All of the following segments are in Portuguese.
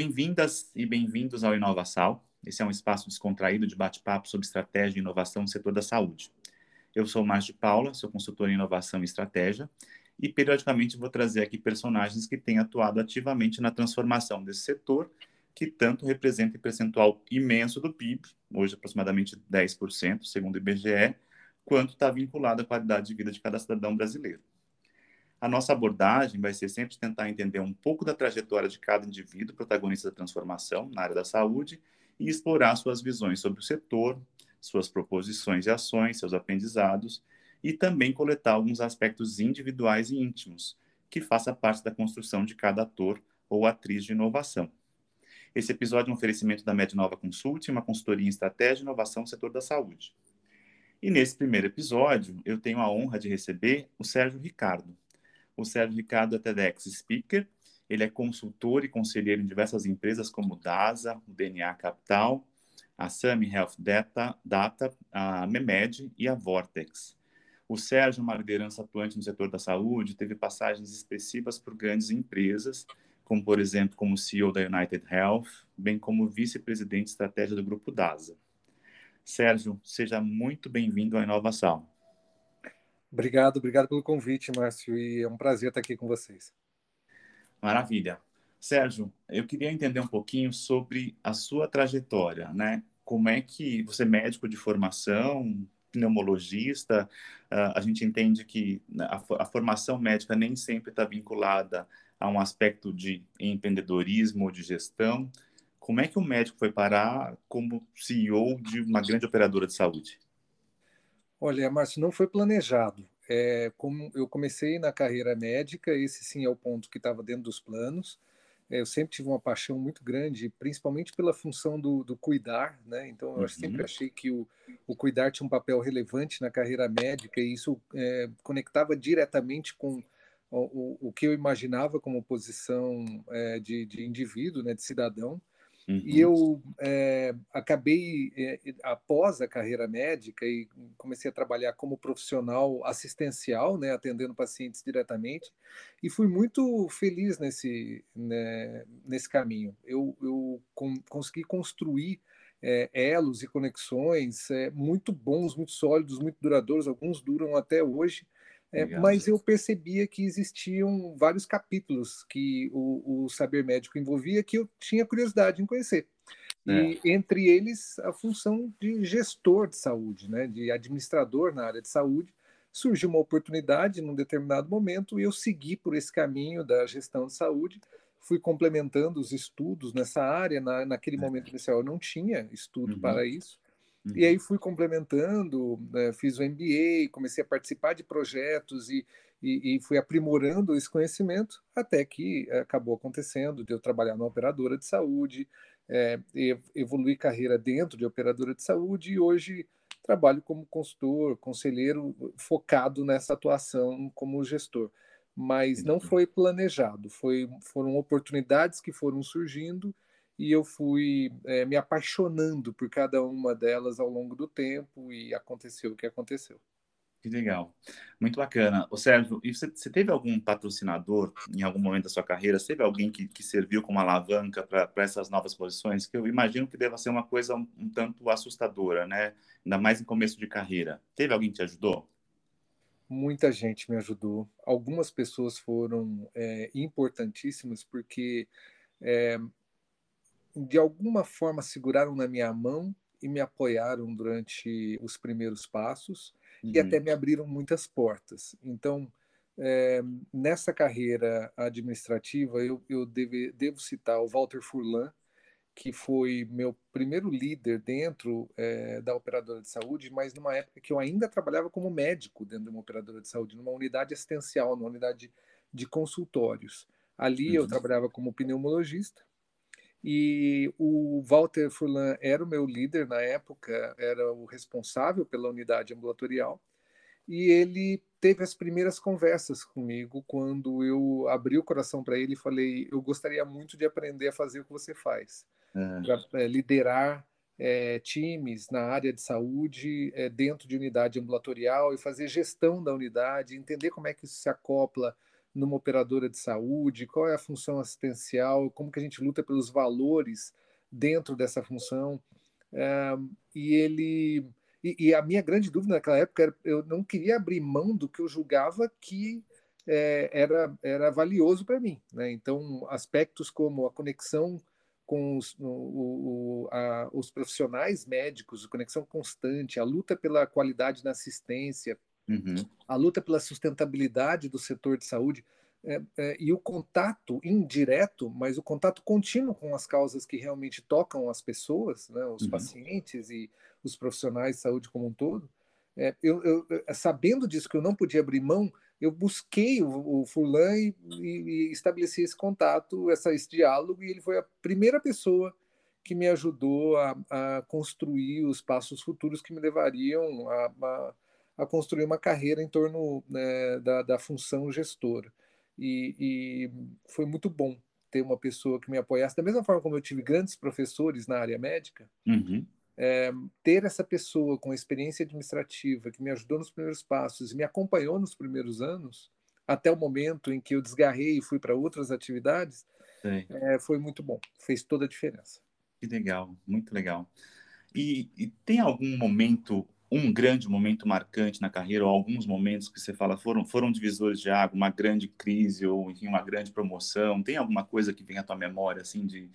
Bem-vindas e bem-vindos ao InovaSal. Esse é um espaço descontraído de bate-papo sobre estratégia e inovação no setor da saúde. Eu sou o Márcio de Paula, sou consultor em inovação e estratégia, e periodicamente vou trazer aqui personagens que têm atuado ativamente na transformação desse setor, que tanto representa um percentual imenso do PIB, hoje aproximadamente 10%, segundo o IBGE, quanto está vinculado à qualidade de vida de cada cidadão brasileiro. A nossa abordagem vai ser sempre tentar entender um pouco da trajetória de cada indivíduo protagonista da transformação na área da saúde e explorar suas visões sobre o setor, suas proposições e ações, seus aprendizados e também coletar alguns aspectos individuais e íntimos que faça parte da construção de cada ator ou atriz de inovação. Esse episódio é um oferecimento da Mednova Consult, uma consultoria em estratégia e inovação no setor da saúde. E nesse primeiro episódio, eu tenho a honra de receber o Sérgio Ricardo. O Sérgio Ricardo é TEDx Speaker, ele é consultor e conselheiro em diversas empresas como DASA, o DNA Capital, a Sami Health Data, Data, a Memed e a Vortex. O Sérgio é uma liderança atuante no setor da saúde, teve passagens expressivas por grandes empresas, como, por exemplo, como CEO da United Health, bem como vice-presidente de estratégia do Grupo DASA. Sérgio, seja muito bem-vindo à Inovação. Obrigado, obrigado pelo convite, Márcio, e é um prazer estar aqui com vocês. Maravilha. Sérgio, eu queria entender um pouquinho sobre a sua trajetória, né? Como é que você é médico de formação, pneumologista, uh, a gente entende que a formação médica nem sempre está vinculada a um aspecto de empreendedorismo ou de gestão. Como é que o médico foi parar como CEO de uma grande operadora de saúde? Olha, Márcio, não foi planejado. É, como eu comecei na carreira médica, esse sim é o ponto que estava dentro dos planos. É, eu sempre tive uma paixão muito grande, principalmente pela função do, do cuidar, né? Então eu uhum. sempre achei que o, o, cuidar tinha um papel relevante na carreira médica e isso é, conectava diretamente com o, o, que eu imaginava como posição é, de, de indivíduo, né, de cidadão. Uhum. E eu é, acabei, é, após a carreira médica, e comecei a trabalhar como profissional assistencial, né, atendendo pacientes diretamente, e fui muito feliz nesse, né, nesse caminho. Eu, eu com, consegui construir é, elos e conexões é, muito bons, muito sólidos, muito duradouros, alguns duram até hoje, é, mas eu percebia que existiam vários capítulos que o, o, saber médico envolvia que eu tinha curiosidade em conhecer. É. E entre eles a função de gestor de saúde, né, de administrador na área de saúde. Surgiu uma oportunidade num determinado momento e eu segui por esse caminho da gestão de saúde. Fui complementando os estudos nessa área. Na, naquele é. momento inicial eu não tinha estudo uhum. para isso. Uhum. E aí fui complementando, né, fiz o MBA, comecei a participar de projetos e, e, e, fui aprimorando esse conhecimento até que acabou acontecendo de eu trabalhar numa operadora de saúde, é, evoluir carreira dentro de operadora de saúde e hoje trabalho como consultor, conselheiro focado nessa atuação como gestor. Mas não foi planejado, foi, foram oportunidades que foram surgindo e eu fui é, me apaixonando por cada uma delas ao longo do tempo e aconteceu o que aconteceu. Que legal, muito bacana. O Sérgio, e você, você, teve algum patrocinador em algum momento da sua carreira? Você teve alguém que, que serviu como alavanca para essas novas posições? Que eu imagino que deva ser uma coisa um, um, tanto assustadora, né? Ainda mais em começo de carreira. Teve alguém que te ajudou? Muita gente me ajudou. Algumas pessoas foram é, importantíssimas porque é, de alguma forma seguraram na minha mão e me apoiaram durante os primeiros passos uhum. e até me abriram muitas portas. Então, é, nessa carreira administrativa, eu, eu deve, devo citar o Walter Furlan, que foi meu primeiro líder dentro é, da operadora de saúde, mas numa época que eu ainda trabalhava como médico dentro de uma operadora de saúde, numa unidade assistencial, numa unidade de consultórios. Ali uhum. eu trabalhava como pneumologista e o Walter Furlan era o meu líder na época, era o responsável pela unidade ambulatorial. E ele teve as primeiras conversas comigo quando eu abri o coração para ele e falei: Eu gostaria muito de aprender a fazer o que você faz, uhum. para é, liderar é, times na área de saúde, é, dentro de unidade ambulatorial e fazer gestão da unidade, entender como é que isso se acopla numa operadora de saúde, qual é a função assistencial, como que a gente luta pelos valores dentro dessa função. É, e ele e, e, a minha grande dúvida naquela época era eu não queria abrir mão do que eu julgava que é, era era valioso para mim, né? Então aspectos como a conexão com os, o, o, a, os profissionais médicos, a conexão constante, a luta pela qualidade na assistência, uhum. a luta pela sustentabilidade do setor de saúde é, é, e o contato indireto, mas o contato contínuo com as causas que realmente tocam as pessoas, né, os uhum. pacientes e os profissionais de saúde como um todo. É, eu, eu, sabendo disso que eu não podia abrir mão, eu busquei o, o Furlan e, e, e, estabeleci esse contato, essa, esse diálogo, e ele foi a primeira pessoa que me ajudou a, a construir os passos futuros que me levariam a, a, a construir uma carreira em torno né, da, da, função gestora. E, e, foi muito bom ter uma pessoa que me apoiasse, da mesma forma como eu tive grandes professores na área médica, uhum é, ter essa pessoa com experiência administrativa que me ajudou nos primeiros passos e me acompanhou nos primeiros anos, até o momento em que eu desgarrei e fui para outras atividades, é, foi muito bom, fez toda a diferença. Que legal, muito legal. E, e, tem algum momento, um grande momento marcante na carreira, ou alguns momentos que você fala foram, foram divisores de água, uma grande crise, ou enfim, uma grande promoção? Tem alguma coisa que vem à tua memória, assim, de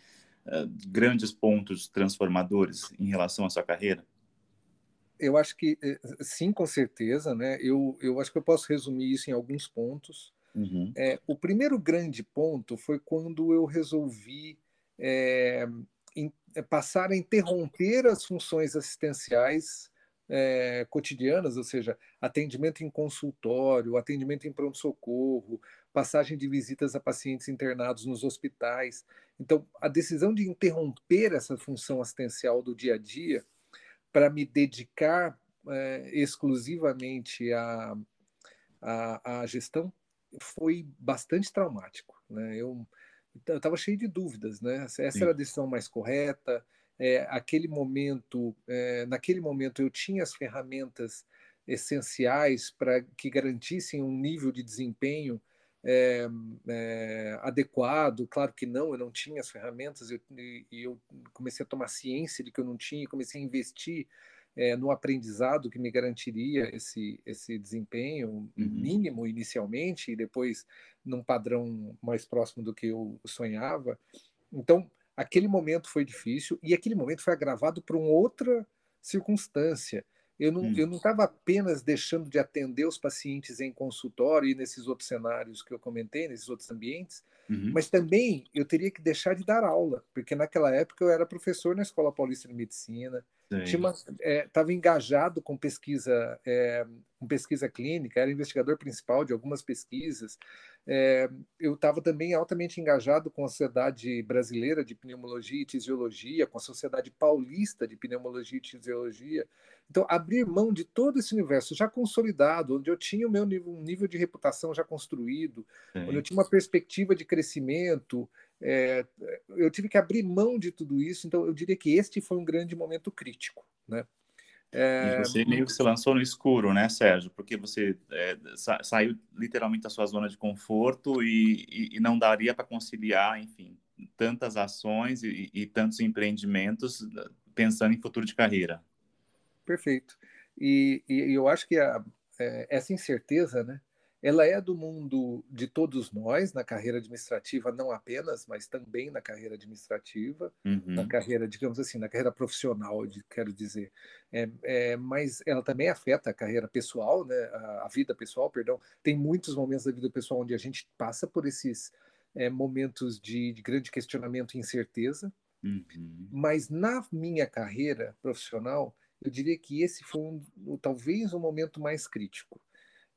uh, grandes pontos transformadores em relação à sua carreira? Eu acho que eh, sim, com certeza, né? Eu, eu acho que eu posso resumir isso em alguns pontos. Uhum. É, o primeiro grande ponto foi quando eu resolvi é, in, passar a interromper as funções assistenciais é, cotidianas, ou seja, atendimento em consultório, atendimento em pronto-socorro, passagem de visitas a pacientes internados nos hospitais. Então, a decisão de interromper essa função assistencial do dia a dia para me dedicar é, exclusivamente à, à, à, gestão foi bastante traumático. Né? Eu estava cheio de dúvidas, né? Essa Sim. era a decisão mais correta. É, aquele momento, é, naquele momento eu tinha as ferramentas essenciais para que garantissem um nível de desempenho é, é, adequado. Claro que não, eu não tinha as ferramentas eu, e, eu comecei a tomar ciência de que eu não tinha, comecei a investir é, no aprendizado que me garantiria esse, esse desempenho uhum. mínimo inicialmente e depois num padrão mais próximo do que eu sonhava. Então, aquele momento foi difícil e aquele momento foi agravado por uma outra circunstância. Eu não hum. eu não estava apenas deixando de atender os pacientes em consultório e nesses outros cenários que eu comentei, nesses outros ambientes, uhum. mas também eu teria que deixar de dar aula, porque naquela época eu era professor na Escola Paulista de Medicina, estava é, engajado com pesquisa, é, com pesquisa clínica, era investigador principal de algumas pesquisas. É, eu estava também altamente engajado com a Sociedade Brasileira de Pneumologia e Tisiologia, com a Sociedade Paulista de Pneumologia e Tisiologia. Então, abrir mão de todo esse universo já consolidado, onde eu tinha o meu nível, um nível de reputação já construído, onde eu tinha uma perspectiva de crescimento, é, eu tive que abrir mão de tudo isso. Então, eu diria que este foi um grande momento crítico, né? É... E você meio que se lançou no escuro, né, Sérgio? Porque você é, sa saiu literalmente da sua zona de conforto e, e, e não daria para conciliar, enfim, tantas ações e, e, tantos empreendimentos pensando em futuro de carreira. Perfeito. E, eu acho que a, é, essa incerteza, né, ela é do mundo de todos nós, na carreira administrativa não apenas, mas também na carreira administrativa, uhum. na carreira, digamos assim, na carreira profissional, quero dizer. É, é, mas ela também afeta a carreira pessoal, né, a, a, vida pessoal, perdão. Tem muitos momentos da vida pessoal onde a gente passa por esses é, momentos de, de, grande questionamento e incerteza. Uhum. Mas na minha carreira profissional, eu diria que esse foi um, talvez o um momento mais crítico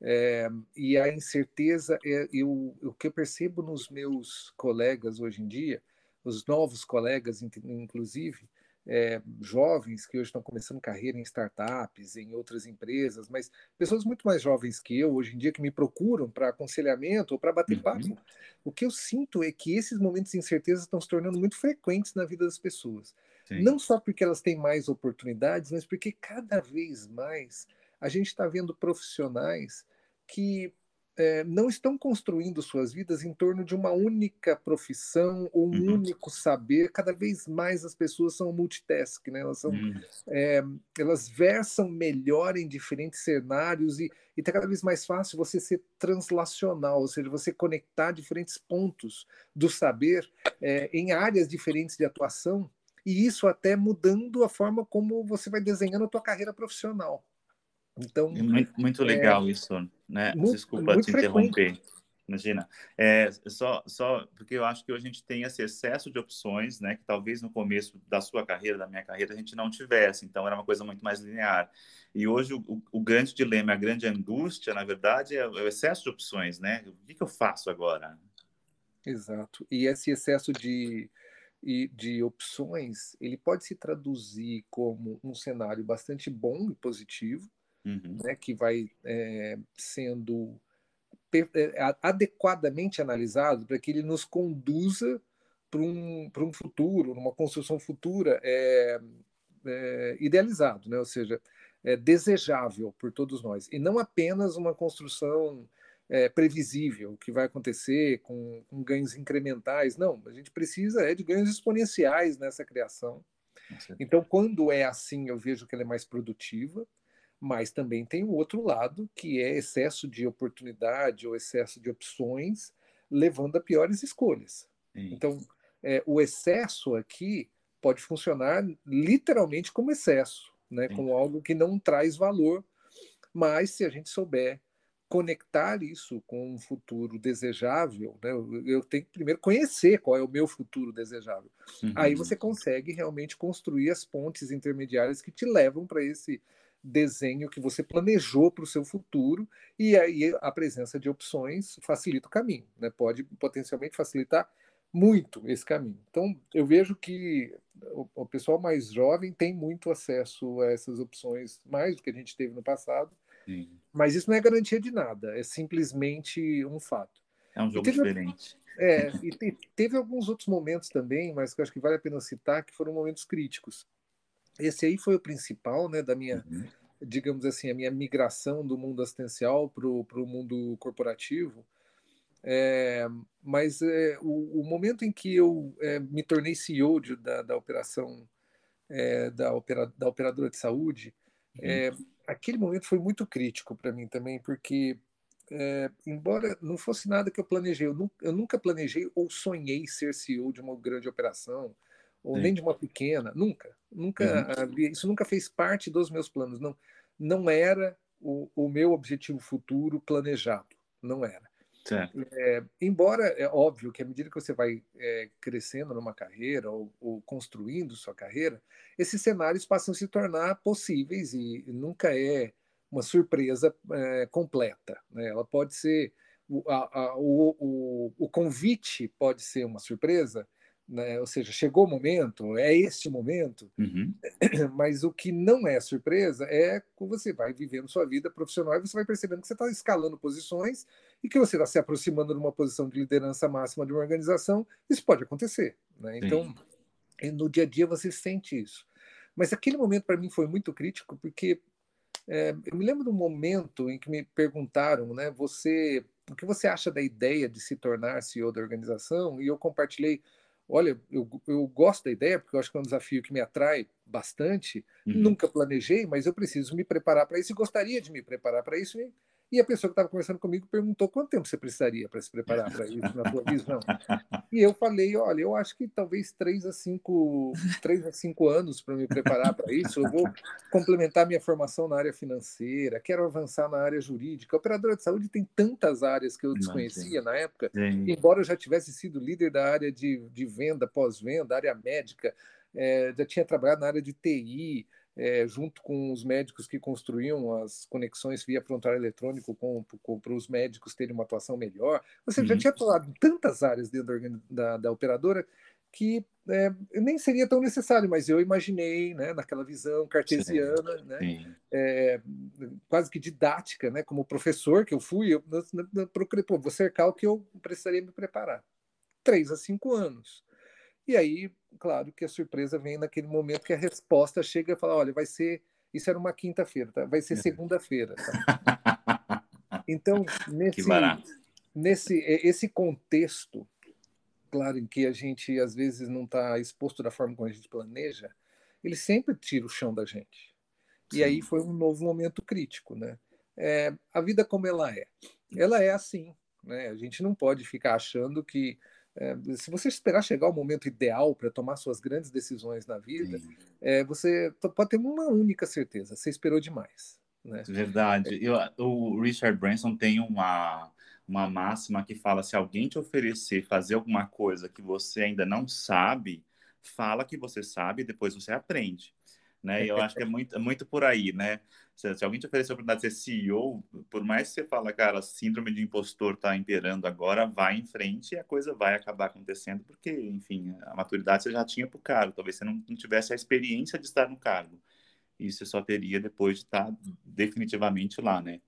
é, e a incerteza, é, eu, o que eu percebo nos meus colegas hoje em dia, os novos colegas, inclusive, é, jovens que hoje estão começando carreira em startups, em outras empresas, mas pessoas muito mais jovens que eu, hoje em dia, que me procuram para aconselhamento ou para bater uhum. papo, o que eu sinto é que esses momentos de incerteza estão se tornando muito frequentes na vida das pessoas. Sim. Não só porque elas têm mais oportunidades, mas porque cada vez mais a gente está vendo profissionais que é, não estão construindo suas vidas em torno de uma única profissão ou um uhum. único saber. Cada vez mais as pessoas são multitask, né? elas, são, uhum. é, elas versam melhor em diferentes cenários e está cada vez mais fácil você ser translacional, ou seja, você conectar diferentes pontos do saber é, em áreas diferentes de atuação e isso até mudando a forma como você vai desenhando a tua carreira profissional. Então, é muito, muito legal é, isso, né? Muito, Desculpa muito te frequente. interromper. Imagina, é, só, só porque eu acho que hoje a gente tem esse excesso de opções, né? Que talvez no começo da sua carreira, da minha carreira, a gente não tivesse. Então era uma coisa muito mais linear. E hoje o, o grande dilema, a grande angústia, na verdade, é o excesso de opções, né? O que, que eu faço agora? Exato. E esse excesso de, de opções, ele pode se traduzir como um cenário bastante bom e positivo, uhum. né, que vai é, sendo é, adequadamente analisado para que ele nos conduza para um, para um futuro, numa construção futura é, é, idealizado, né? ou seja, é desejável por todos nós, e não apenas uma construção é, previsível que vai acontecer com, com, ganhos incrementais. Não, a gente precisa é de ganhos exponenciais nessa criação. Então, quando é assim, eu vejo que ela é mais produtiva mas também tem o outro lado, que é excesso de oportunidade ou excesso de opções, levando a piores escolhas. Sim. Então, é, o excesso aqui pode funcionar literalmente como excesso, né? como algo que não traz valor, mas se a gente souber conectar isso com um futuro desejável, né? eu tenho que primeiro conhecer qual é o meu futuro desejável. Uhum. Aí você consegue realmente construir as pontes intermediárias que te levam para esse desenho que você planejou para o seu futuro, e aí a presença de opções facilita o caminho, né? pode potencialmente facilitar muito esse caminho. Então, eu vejo que o, o, pessoal mais jovem tem muito acesso a essas opções, mais do que a gente teve no passado, Sim. mas isso não é garantia de nada, é simplesmente um fato. É um jogo teve, diferente. É, e te, teve alguns outros momentos também, mas que eu acho que vale a pena citar, que foram momentos críticos. Esse aí foi o principal, né, da minha, uhum. digamos assim, a minha migração do mundo assistencial para o mundo corporativo. É, mas é, o, o, momento em que eu é, me tornei CEO de, da, da operação é, da, opera, da operadora de saúde, é, uhum. aquele momento foi muito crítico para mim também, porque é, embora não fosse nada que eu planejei, eu nunca, eu nunca planejei ou sonhei ser CEO de uma grande operação, ou Sim. nem de uma pequena, nunca, nunca, uhum. isso nunca fez parte dos meus planos, não, não era o, o meu objetivo futuro planejado, não era. É, embora é óbvio que à medida que você vai é, crescendo numa carreira ou, ou, construindo sua carreira, esses cenários passam a se tornar possíveis e nunca é uma surpresa é, completa. Né? Ela pode ser o, a, a, o, o, o convite pode ser uma surpresa, né? ou seja, chegou o momento, é este momento, uhum. mas o que não é surpresa é que você vai vivendo sua vida profissional e você vai percebendo que você está escalando posições e que você está se aproximando de uma posição de liderança máxima de uma organização, isso pode acontecer. Né? Então, no dia a dia você sente isso. Mas aquele momento para mim foi muito crítico, porque é, eu me lembro do momento em que me perguntaram, né, você, o que você acha da ideia de se tornar CEO da organização? E eu compartilhei olha, eu, eu gosto da ideia, porque eu acho que é um desafio que me atrai bastante. Uhum. Nunca planejei, mas eu preciso me preparar para isso e gostaria de me preparar para isso. E e a pessoa que estava conversando comigo perguntou quanto tempo você precisaria para se preparar para isso, na sua visão. E eu falei, olha, eu acho que talvez três a cinco, três a cinco anos para me preparar para isso. Eu vou complementar minha formação na área financeira, quero avançar na área jurídica. A operadora de saúde tem tantas áreas que eu desconhecia na época, Sim. embora eu já tivesse sido líder da área de, de venda, pós-venda, área médica, é, já tinha trabalhado na área de TI, é, junto com os médicos que construíam as conexões via prontuário eletrônico para os médicos terem uma atuação melhor. Você uhum. já tinha atuado em tantas áreas dentro da, da, da operadora que é, nem seria tão necessário, mas eu imaginei, né, naquela visão cartesiana, sim, né, sim. É, quase que didática, né, como professor que eu fui, eu, eu, eu procurei, pô, vou cercar o que eu precisaria me preparar. Três a cinco anos. E aí, claro que a surpresa vem naquele momento que a resposta chega e fala: olha, vai ser. Isso era uma quinta-feira, tá? vai ser segunda-feira. Tá? Então, nesse, nesse esse contexto, claro, em que a gente às vezes não está exposto da forma como a gente planeja, ele sempre tira o chão da gente. Sim. E aí foi um novo momento crítico, né? É, a vida como ela é, ela é assim, né? A gente não pode ficar achando que é, se você esperar chegar o momento ideal para tomar suas grandes decisões na vida, é, você pode ter uma única certeza: você esperou demais. Né? Verdade. Eu, o Richard Branson tem uma, uma máxima que fala: se alguém te oferecer fazer alguma coisa que você ainda não sabe, fala que você sabe e depois você aprende. Né? E eu acho que é muito, é muito por aí, né? Se, se, alguém te oferecer a oportunidade de ser CEO, por mais que você fala, cara, síndrome de impostor está imperando agora, vai em frente e a coisa vai acabar acontecendo, porque, enfim, a maturidade você já tinha para o cargo, talvez você não, não tivesse a experiência de estar no cargo. E você só teria depois de estar definitivamente lá, né?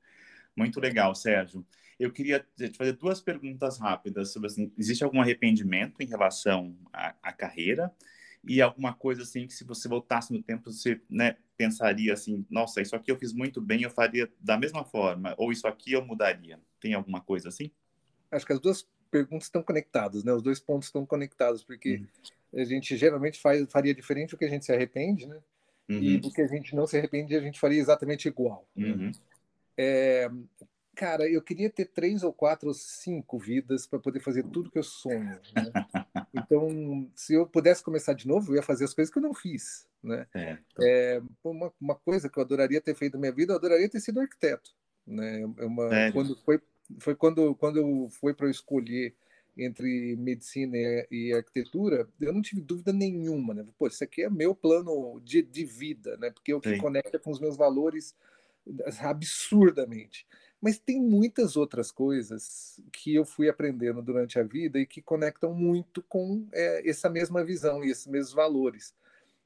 Muito legal, Sérgio. Eu queria te fazer duas perguntas rápidas sobre assim, existe algum arrependimento em relação à, à carreira? E alguma coisa assim que se você voltasse no tempo você né, pensaria assim, nossa, isso aqui eu fiz muito bem, eu faria da mesma forma, ou isso aqui eu mudaria. Tem alguma coisa assim? Acho que as duas perguntas estão conectadas, né? Os dois pontos estão conectados, porque uhum. a gente geralmente faz, faria diferente do que a gente se arrepende, né? Uhum. E do que a gente não se arrepende, a gente faria exatamente igual. Né? Uhum. Né? É, cara, eu queria ter três ou quatro ou cinco vidas para poder fazer tudo que eu sonho. Né? Então, se eu pudesse começar de novo, eu ia fazer as coisas que eu não fiz. Né? É, é uma, uma coisa que eu adoraria ter feito na minha vida, eu adoraria ter sido arquiteto. Né? É uma, quando foi, foi quando, quando foi para eu escolher entre medicina e, arquitetura, eu não tive dúvida nenhuma, né? Pô, isso aqui é meu plano de, de vida, né? Porque é o que Sim. conecta com os meus valores absurdamente. Mas tem muitas outras coisas que eu fui aprendendo durante a vida e que conectam muito com é, essa mesma visão e esses mesmos valores.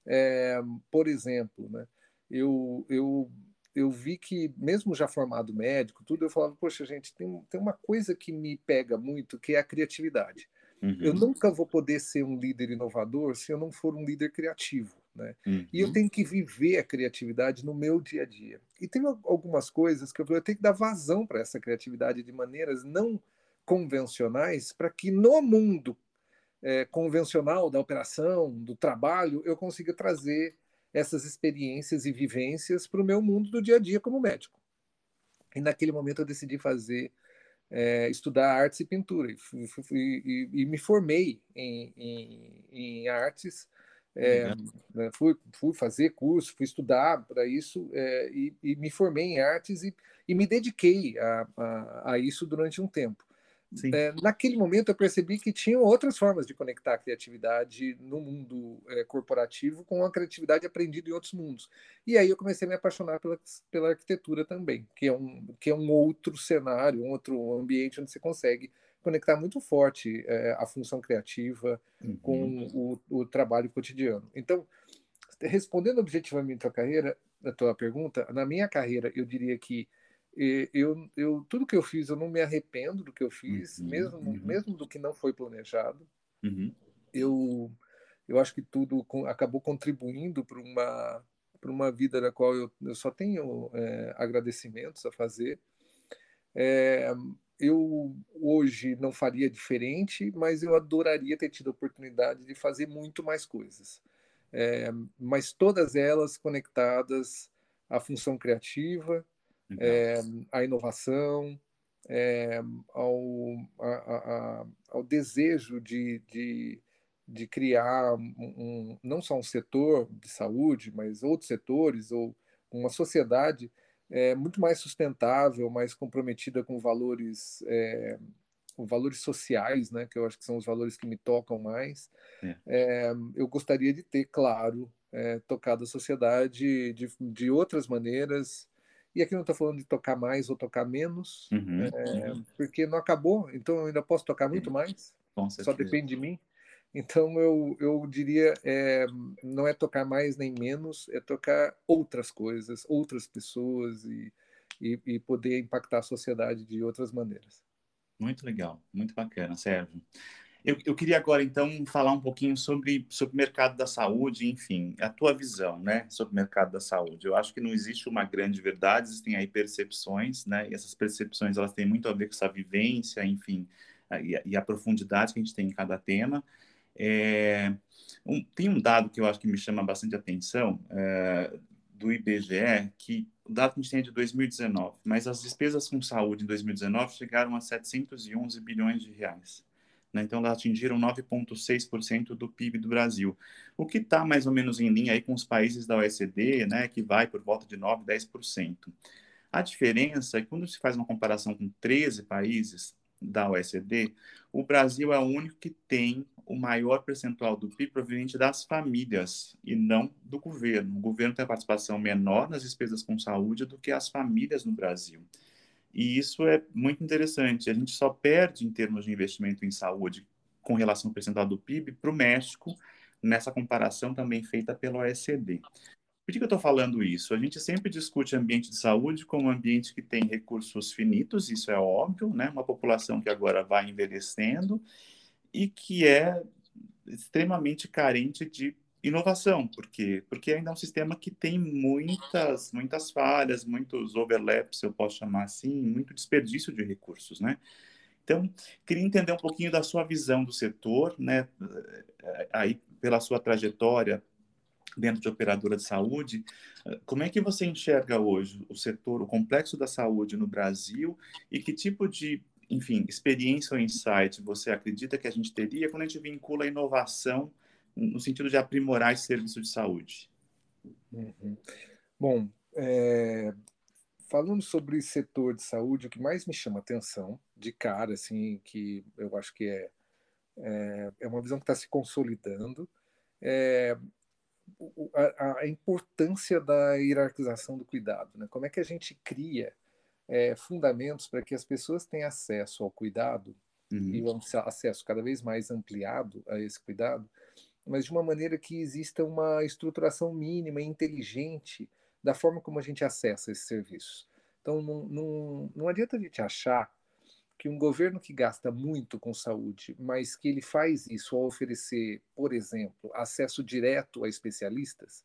É, por exemplo, né, eu, eu, eu vi que, mesmo já formado médico, tudo, eu falava, poxa, gente, tem, tem uma coisa que me pega muito, que é a criatividade. Uhum. Eu nunca vou poder ser um líder inovador se eu não for um líder criativo. Né? Uhum. E eu uhum. tenho que viver a criatividade no meu dia a dia. E tem algumas coisas que eu, eu tenho que dar vazão para essa criatividade de maneiras não convencionais, para que no mundo é, convencional da operação, do trabalho, eu consiga trazer essas experiências e vivências para o meu mundo do dia a dia como médico. E naquele momento eu decidi fazer, é, estudar artes e pintura, e, e, e me formei em, em, em artes é, né, fui, fui fazer curso, fui estudar para isso é, e, e, me formei em artes e, e me dediquei a, a, a, isso durante um tempo. É, naquele momento eu percebi que tinham outras formas de conectar a criatividade no mundo é, corporativo com a criatividade aprendida em outros mundos. E aí eu comecei a me apaixonar pela, pela arquitetura também, que é, um, que é um outro cenário, um outro ambiente onde você consegue conectar muito forte é, a função criativa uhum. com o, o, trabalho cotidiano. Então, respondendo objetivamente a carreira, a tua pergunta, na minha carreira eu diria que eu, eu tudo que eu fiz eu não me arrependo do que eu fiz, uhum. mesmo uhum. mesmo do que não foi planejado. Uhum. Eu eu acho que tudo acabou contribuindo para uma para uma vida da qual eu, eu só tenho é, agradecimentos a fazer. É, eu hoje não faria diferente, mas eu adoraria ter tido a oportunidade de fazer muito mais coisas. É, mas todas elas conectadas à função criativa, é, à inovação, é, ao, a, a, ao desejo de, de, de criar um, um, não só um setor de saúde, mas outros setores ou uma sociedade é, muito mais sustentável, mais comprometida com valores, é, com valores sociais, né, que eu acho que são os valores que me tocam mais. É. é eu gostaria de ter, claro, é, tocado a sociedade de, de outras maneiras. E aqui não estou falando de tocar mais ou tocar menos, uhum, é, uhum. porque não acabou, então eu ainda posso tocar muito mais. Só depende de mim. Então eu, eu diria é, não é tocar mais nem menos, é tocar outras coisas, outras pessoas e, e, e, poder impactar a sociedade de outras maneiras. Muito legal, muito bacana, Sérgio. Eu, eu, queria agora, então, falar um pouquinho sobre, o mercado da saúde, enfim, a tua visão, né, sobre o mercado da saúde. Eu acho que não existe uma grande verdade, existem aí percepções, né, e essas percepções, elas têm muito a ver com essa vivência, enfim, e a, e a profundidade que a gente tem em cada tema. É, um, tem um dado que eu acho que me chama bastante atenção, é, do IBGE, que o dado que a gente tem é de 2019, mas as despesas com saúde em 2019 chegaram a 711 bilhões de reais. Né? Então, elas atingiram 9,6% do PIB do Brasil, o que está mais ou menos em linha aí com os países da OECD, né, que vai por volta de 9%, 10%. A diferença é que quando se faz uma comparação com 13 países da OECD, o Brasil é o único que tem o maior percentual do PIB proveniente das famílias e não do governo. O governo tem a participação menor nas despesas com saúde do que as famílias no Brasil. E isso é muito interessante. A gente só perde em termos de investimento em saúde com relação ao percentual do PIB para o México, nessa comparação também feita pelo OECD. Por que eu estou falando isso? A gente sempre discute ambiente de saúde como um ambiente que tem recursos finitos, isso é óbvio, né? Uma população que agora vai envelhecendo e que é extremamente carente de inovação, porque porque ainda é um sistema que tem muitas muitas falhas, muitos overlaps, eu posso chamar assim, muito desperdício de recursos, né? Então, queria entender um pouquinho da sua visão do setor, né? Aí pela sua trajetória dentro de operadora de saúde, como é que você enxerga hoje o setor, o complexo da saúde no Brasil e que tipo de enfim, experiência ou insight você acredita que a gente teria quando a gente vincula a inovação no sentido de aprimorar esse serviço de saúde? Uhum. Bom, é, falando sobre setor de saúde, o que mais me chama atenção, de cara, assim, que eu acho que é, é, é uma visão que está se consolidando, é a, a, importância da hierarquização do cuidado. Né? Como é que a gente cria é, fundamentos para que as pessoas tenham acesso ao cuidado uhum. e um acesso cada vez mais ampliado a esse cuidado, mas de uma maneira que exista uma estruturação mínima e inteligente da forma como a gente acessa esses serviços. Então, não, não, não adianta a gente achar que um governo que gasta muito com saúde, mas que ele faz isso ao oferecer, por exemplo, acesso direto a especialistas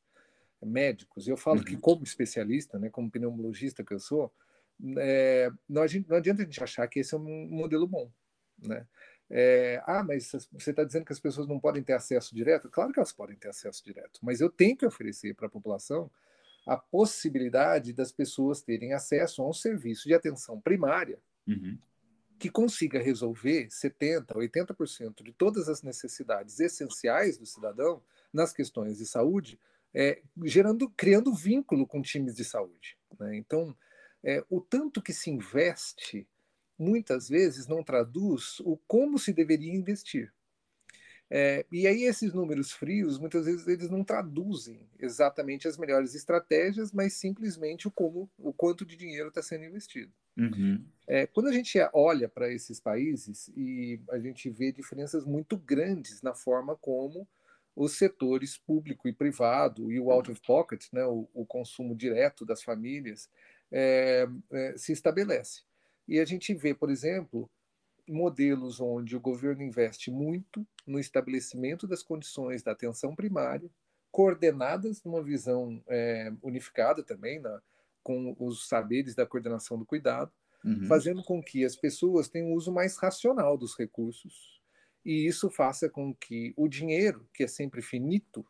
médicos. Eu falo uhum. que como especialista, né, como pneumologista que eu sou, é, não, não, adianta a gente achar que esse é um modelo bom. Né? É, ah, mas você está dizendo que as pessoas não podem ter acesso direto? Claro que elas podem ter acesso direto, mas eu tenho que oferecer para a população a possibilidade das pessoas terem acesso a um serviço de atenção primária uhum. Que consiga resolver 70%, 80% de todas as necessidades essenciais do cidadão nas questões de saúde, é, gerando, criando vínculo com times de saúde. Né? Então, é, o tanto que se investe muitas vezes não traduz o como se deveria investir. É, e aí esses números frios, muitas vezes eles não traduzem exatamente as melhores estratégias, mas simplesmente o como, o quanto de dinheiro está sendo investido. Uhum. É, quando a gente olha para esses países e a gente vê diferenças muito grandes na forma como os setores público e privado e o out of pocket, né, o, o consumo direto das famílias, é, é, se estabelece. E a gente vê, por exemplo, modelos onde o governo investe muito no estabelecimento das condições da atenção primária, coordenadas numa visão é, unificada também, na, com os saberes da coordenação do cuidado, uhum. fazendo com que as pessoas tenham um uso mais racional dos recursos e isso faça com que o dinheiro, que é sempre finito,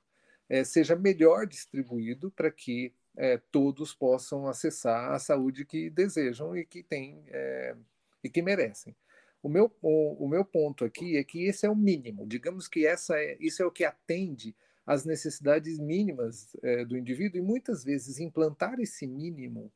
é, seja melhor distribuído para que é, todos possam acessar a saúde que desejam e que têm é, e que merecem. O meu, o, o, meu ponto aqui é que esse é o mínimo. Digamos que essa é, isso é o que atende às necessidades mínimas é, do indivíduo e muitas vezes implantar esse mínimo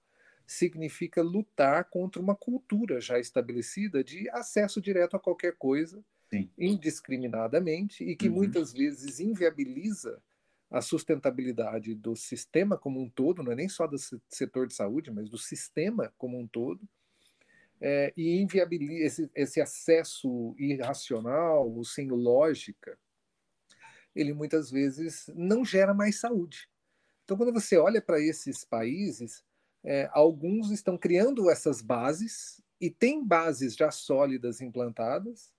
significa lutar contra uma cultura já estabelecida de acesso direto a qualquer coisa Sim. indiscriminadamente e que uhum. muitas vezes inviabiliza a sustentabilidade do sistema como um todo, não é nem só do setor de saúde, mas do sistema como um todo, é, e inviabiliza esse, esse acesso irracional, sem lógica, ele muitas vezes não gera mais saúde. Então, quando você olha para esses países, é, alguns estão criando essas bases e têm bases já sólidas implantadas,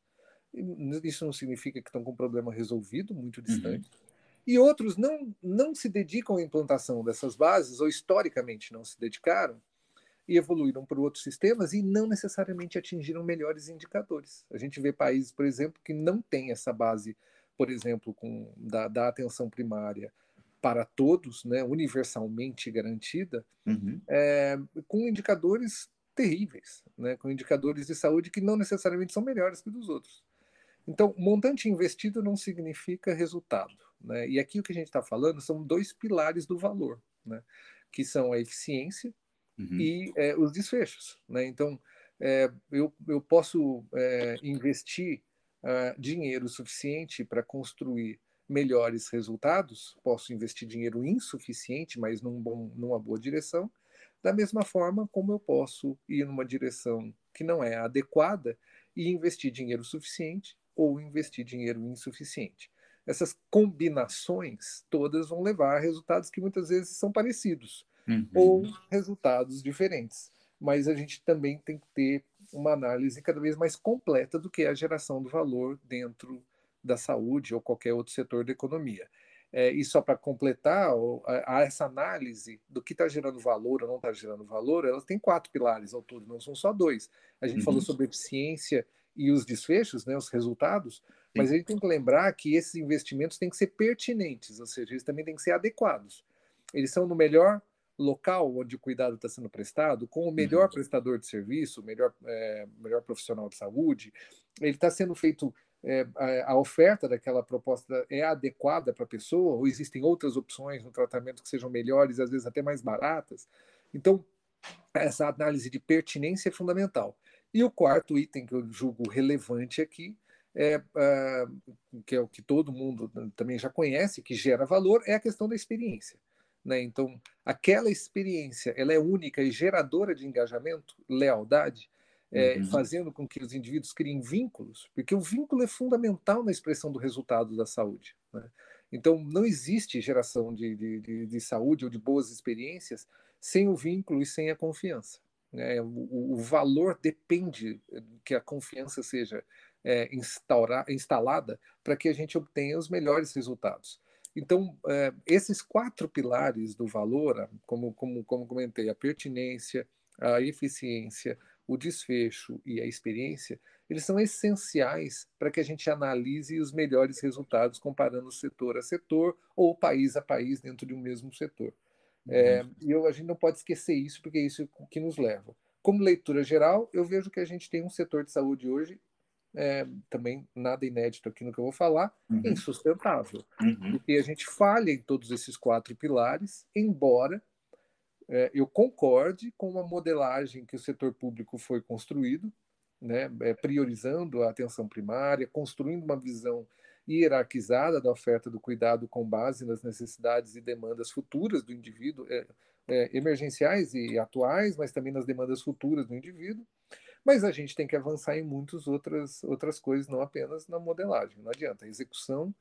Isso não significa que estão com um problema resolvido, muito uhum. distante. Uhum. E outros não, não se dedicam à implantação dessas bases, ou historicamente não se dedicaram, e evoluíram para outros sistemas e não necessariamente atingiram melhores indicadores. A gente vê países, por exemplo, que não têm essa base, por exemplo, com, da, da atenção primária para todos, né, universalmente garantida, uhum. é, com indicadores terríveis, né, com indicadores de saúde que não necessariamente são melhores que dos outros. Então, montante investido não significa resultado. Né? E aqui o que a gente está falando são dois pilares do valor, né? que são a eficiência uhum. e é, os desfechos. Né? Então, é, eu, eu posso é, investir uh, dinheiro suficiente para construir melhores resultados, posso investir dinheiro insuficiente, mas num bom, numa boa direção, da mesma forma como eu posso ir numa direção que não é adequada e investir dinheiro suficiente ou investir dinheiro insuficiente. Essas combinações todas vão levar a resultados que muitas vezes são parecidos uhum. ou resultados diferentes. Mas a gente também tem que ter uma análise cada vez mais completa do que é a geração do valor dentro da saúde ou qualquer outro setor da economia. É, e só para completar a, a, essa análise do que está gerando valor ou não está gerando valor, ela tem quatro pilares ao todo, não são só dois. A gente uhum. falou sobre eficiência e os desfechos, né, os resultados, Sim. mas a gente tem que lembrar que esses investimentos têm que ser pertinentes, ou seja, eles também têm que ser adequados. Eles são no melhor local onde o cuidado está sendo prestado, com o melhor uhum. prestador de serviço, o melhor, é, melhor profissional de saúde, ele está sendo feito, é, a, a, oferta daquela proposta é adequada para a pessoa, ou existem outras opções no tratamento que sejam melhores, às vezes até mais baratas. Então, essa análise de pertinência é fundamental. E o quarto item que eu julgo relevante aqui, é, uh, que é o que todo mundo também já conhece, que gera valor, é a questão da experiência. Né? Então, aquela experiência ela é única e geradora de engajamento, lealdade, é, uhum. fazendo com que os indivíduos criem vínculos, porque o vínculo é fundamental na expressão do resultado da saúde. Né? Então, não existe geração de, de, de, de, saúde ou de boas experiências sem o vínculo e sem a confiança. Né? O, o, valor depende que a confiança seja é, instaura, instalada para que a gente obtenha os melhores resultados. Então, é, esses quatro pilares do valor, como, como, como comentei, a pertinência, a eficiência, o desfecho e a experiência, eles são essenciais para que a gente analise os melhores resultados comparando setor a setor ou país a país dentro de um mesmo setor. É, e eu, a gente não pode esquecer isso, porque é isso que nos leva. Como leitura geral, eu vejo que a gente tem um setor de saúde hoje é, também nada inédito aqui no que eu vou falar, uhum. insustentável. Uhum. Porque a gente falha em todos esses quatro pilares, embora é, eu concorde com a modelagem que o setor público foi construído, né, é, priorizando a atenção primária, construindo uma visão hierarquizada da oferta do cuidado com base nas necessidades e demandas futuras do indivíduo, é, é, emergenciais e atuais, mas também nas demandas futuras do indivíduo. Mas a gente tem que avançar em muitas outras, outras coisas, não apenas na modelagem. Não adianta. A execução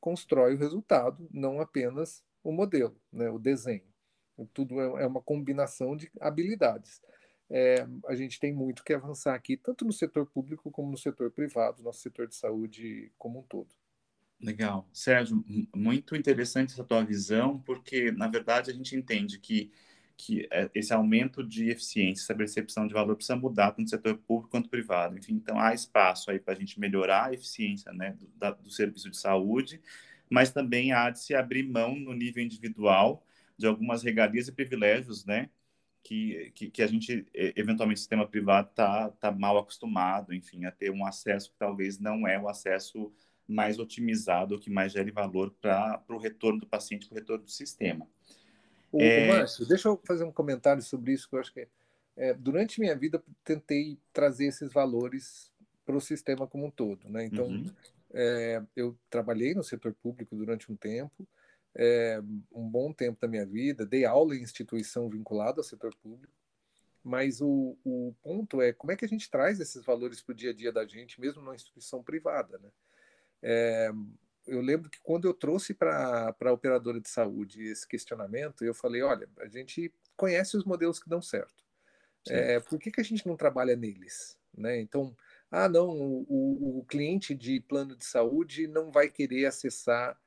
constrói o resultado, não apenas o modelo, né, o desenho. Tudo é, é uma combinação de habilidades. É, a gente tem muito que avançar aqui, tanto no setor público como no setor privado, nosso setor de saúde como um todo. Legal. Sérgio, muito interessante essa tua visão, porque, na verdade, a gente entende que que é, esse aumento de eficiência, essa percepção de valor precisa mudar tanto no setor público quanto privado. Enfim, então há espaço aí para a gente melhorar a eficiência né, do, da, do serviço de saúde, mas também há de se abrir mão no nível individual de algumas regalias e privilégios, né, que, que, que a gente, eventualmente, o sistema privado está tá mal acostumado, enfim, a ter um acesso que talvez não é o acesso mais otimizado, que mais gere valor para o retorno do paciente, para o retorno do sistema. O, é... o Márcio, deixa eu fazer um comentário sobre isso, que eu acho que é, durante minha vida tentei trazer esses valores para o sistema como um todo. Né? Então, uhum. é, eu trabalhei no setor público durante um tempo, é, um bom tempo da minha vida, dei aula em instituição vinculada ao setor público, mas o, o ponto é como é que a gente traz esses valores para o dia a dia da gente, mesmo numa instituição privada. Né? Eu lembro que quando eu trouxe para a operadora de saúde esse questionamento, eu falei: olha, a gente conhece os modelos que dão certo. É, por que, que a gente não trabalha neles? Né? Então, ah, não, o, o cliente de plano de saúde não vai querer acessar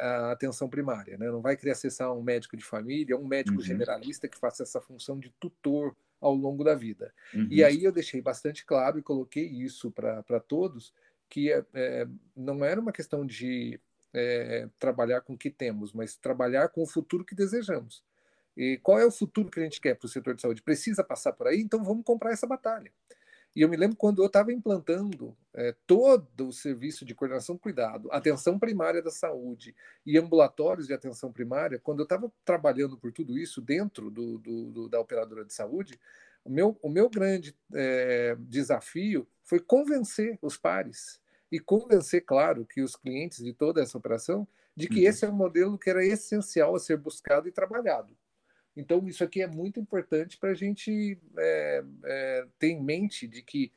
a atenção primária, né? não vai querer acessar um médico de família, um médico uhum. generalista que faça essa função de tutor ao longo da vida. Uhum. E aí eu deixei bastante claro e coloquei isso para todos, que é, é, não era uma questão de é, trabalhar com o que temos, mas trabalhar com o futuro que desejamos. E qual é o futuro que a gente quer para o setor de saúde? Precisa passar por aí? Então vamos comprar essa batalha. E eu me lembro quando eu estava implantando é, todo o serviço de coordenação cuidado, atenção primária da saúde e ambulatórios de atenção primária, quando eu estava trabalhando por tudo isso dentro do, do, do, da operadora de saúde, o meu, o meu grande é, desafio foi convencer os pares e convencer, claro, que os clientes de toda essa operação de que uhum. esse é um modelo que era essencial a ser buscado e trabalhado. Então, isso aqui é muito importante para a gente é, é, ter em mente de que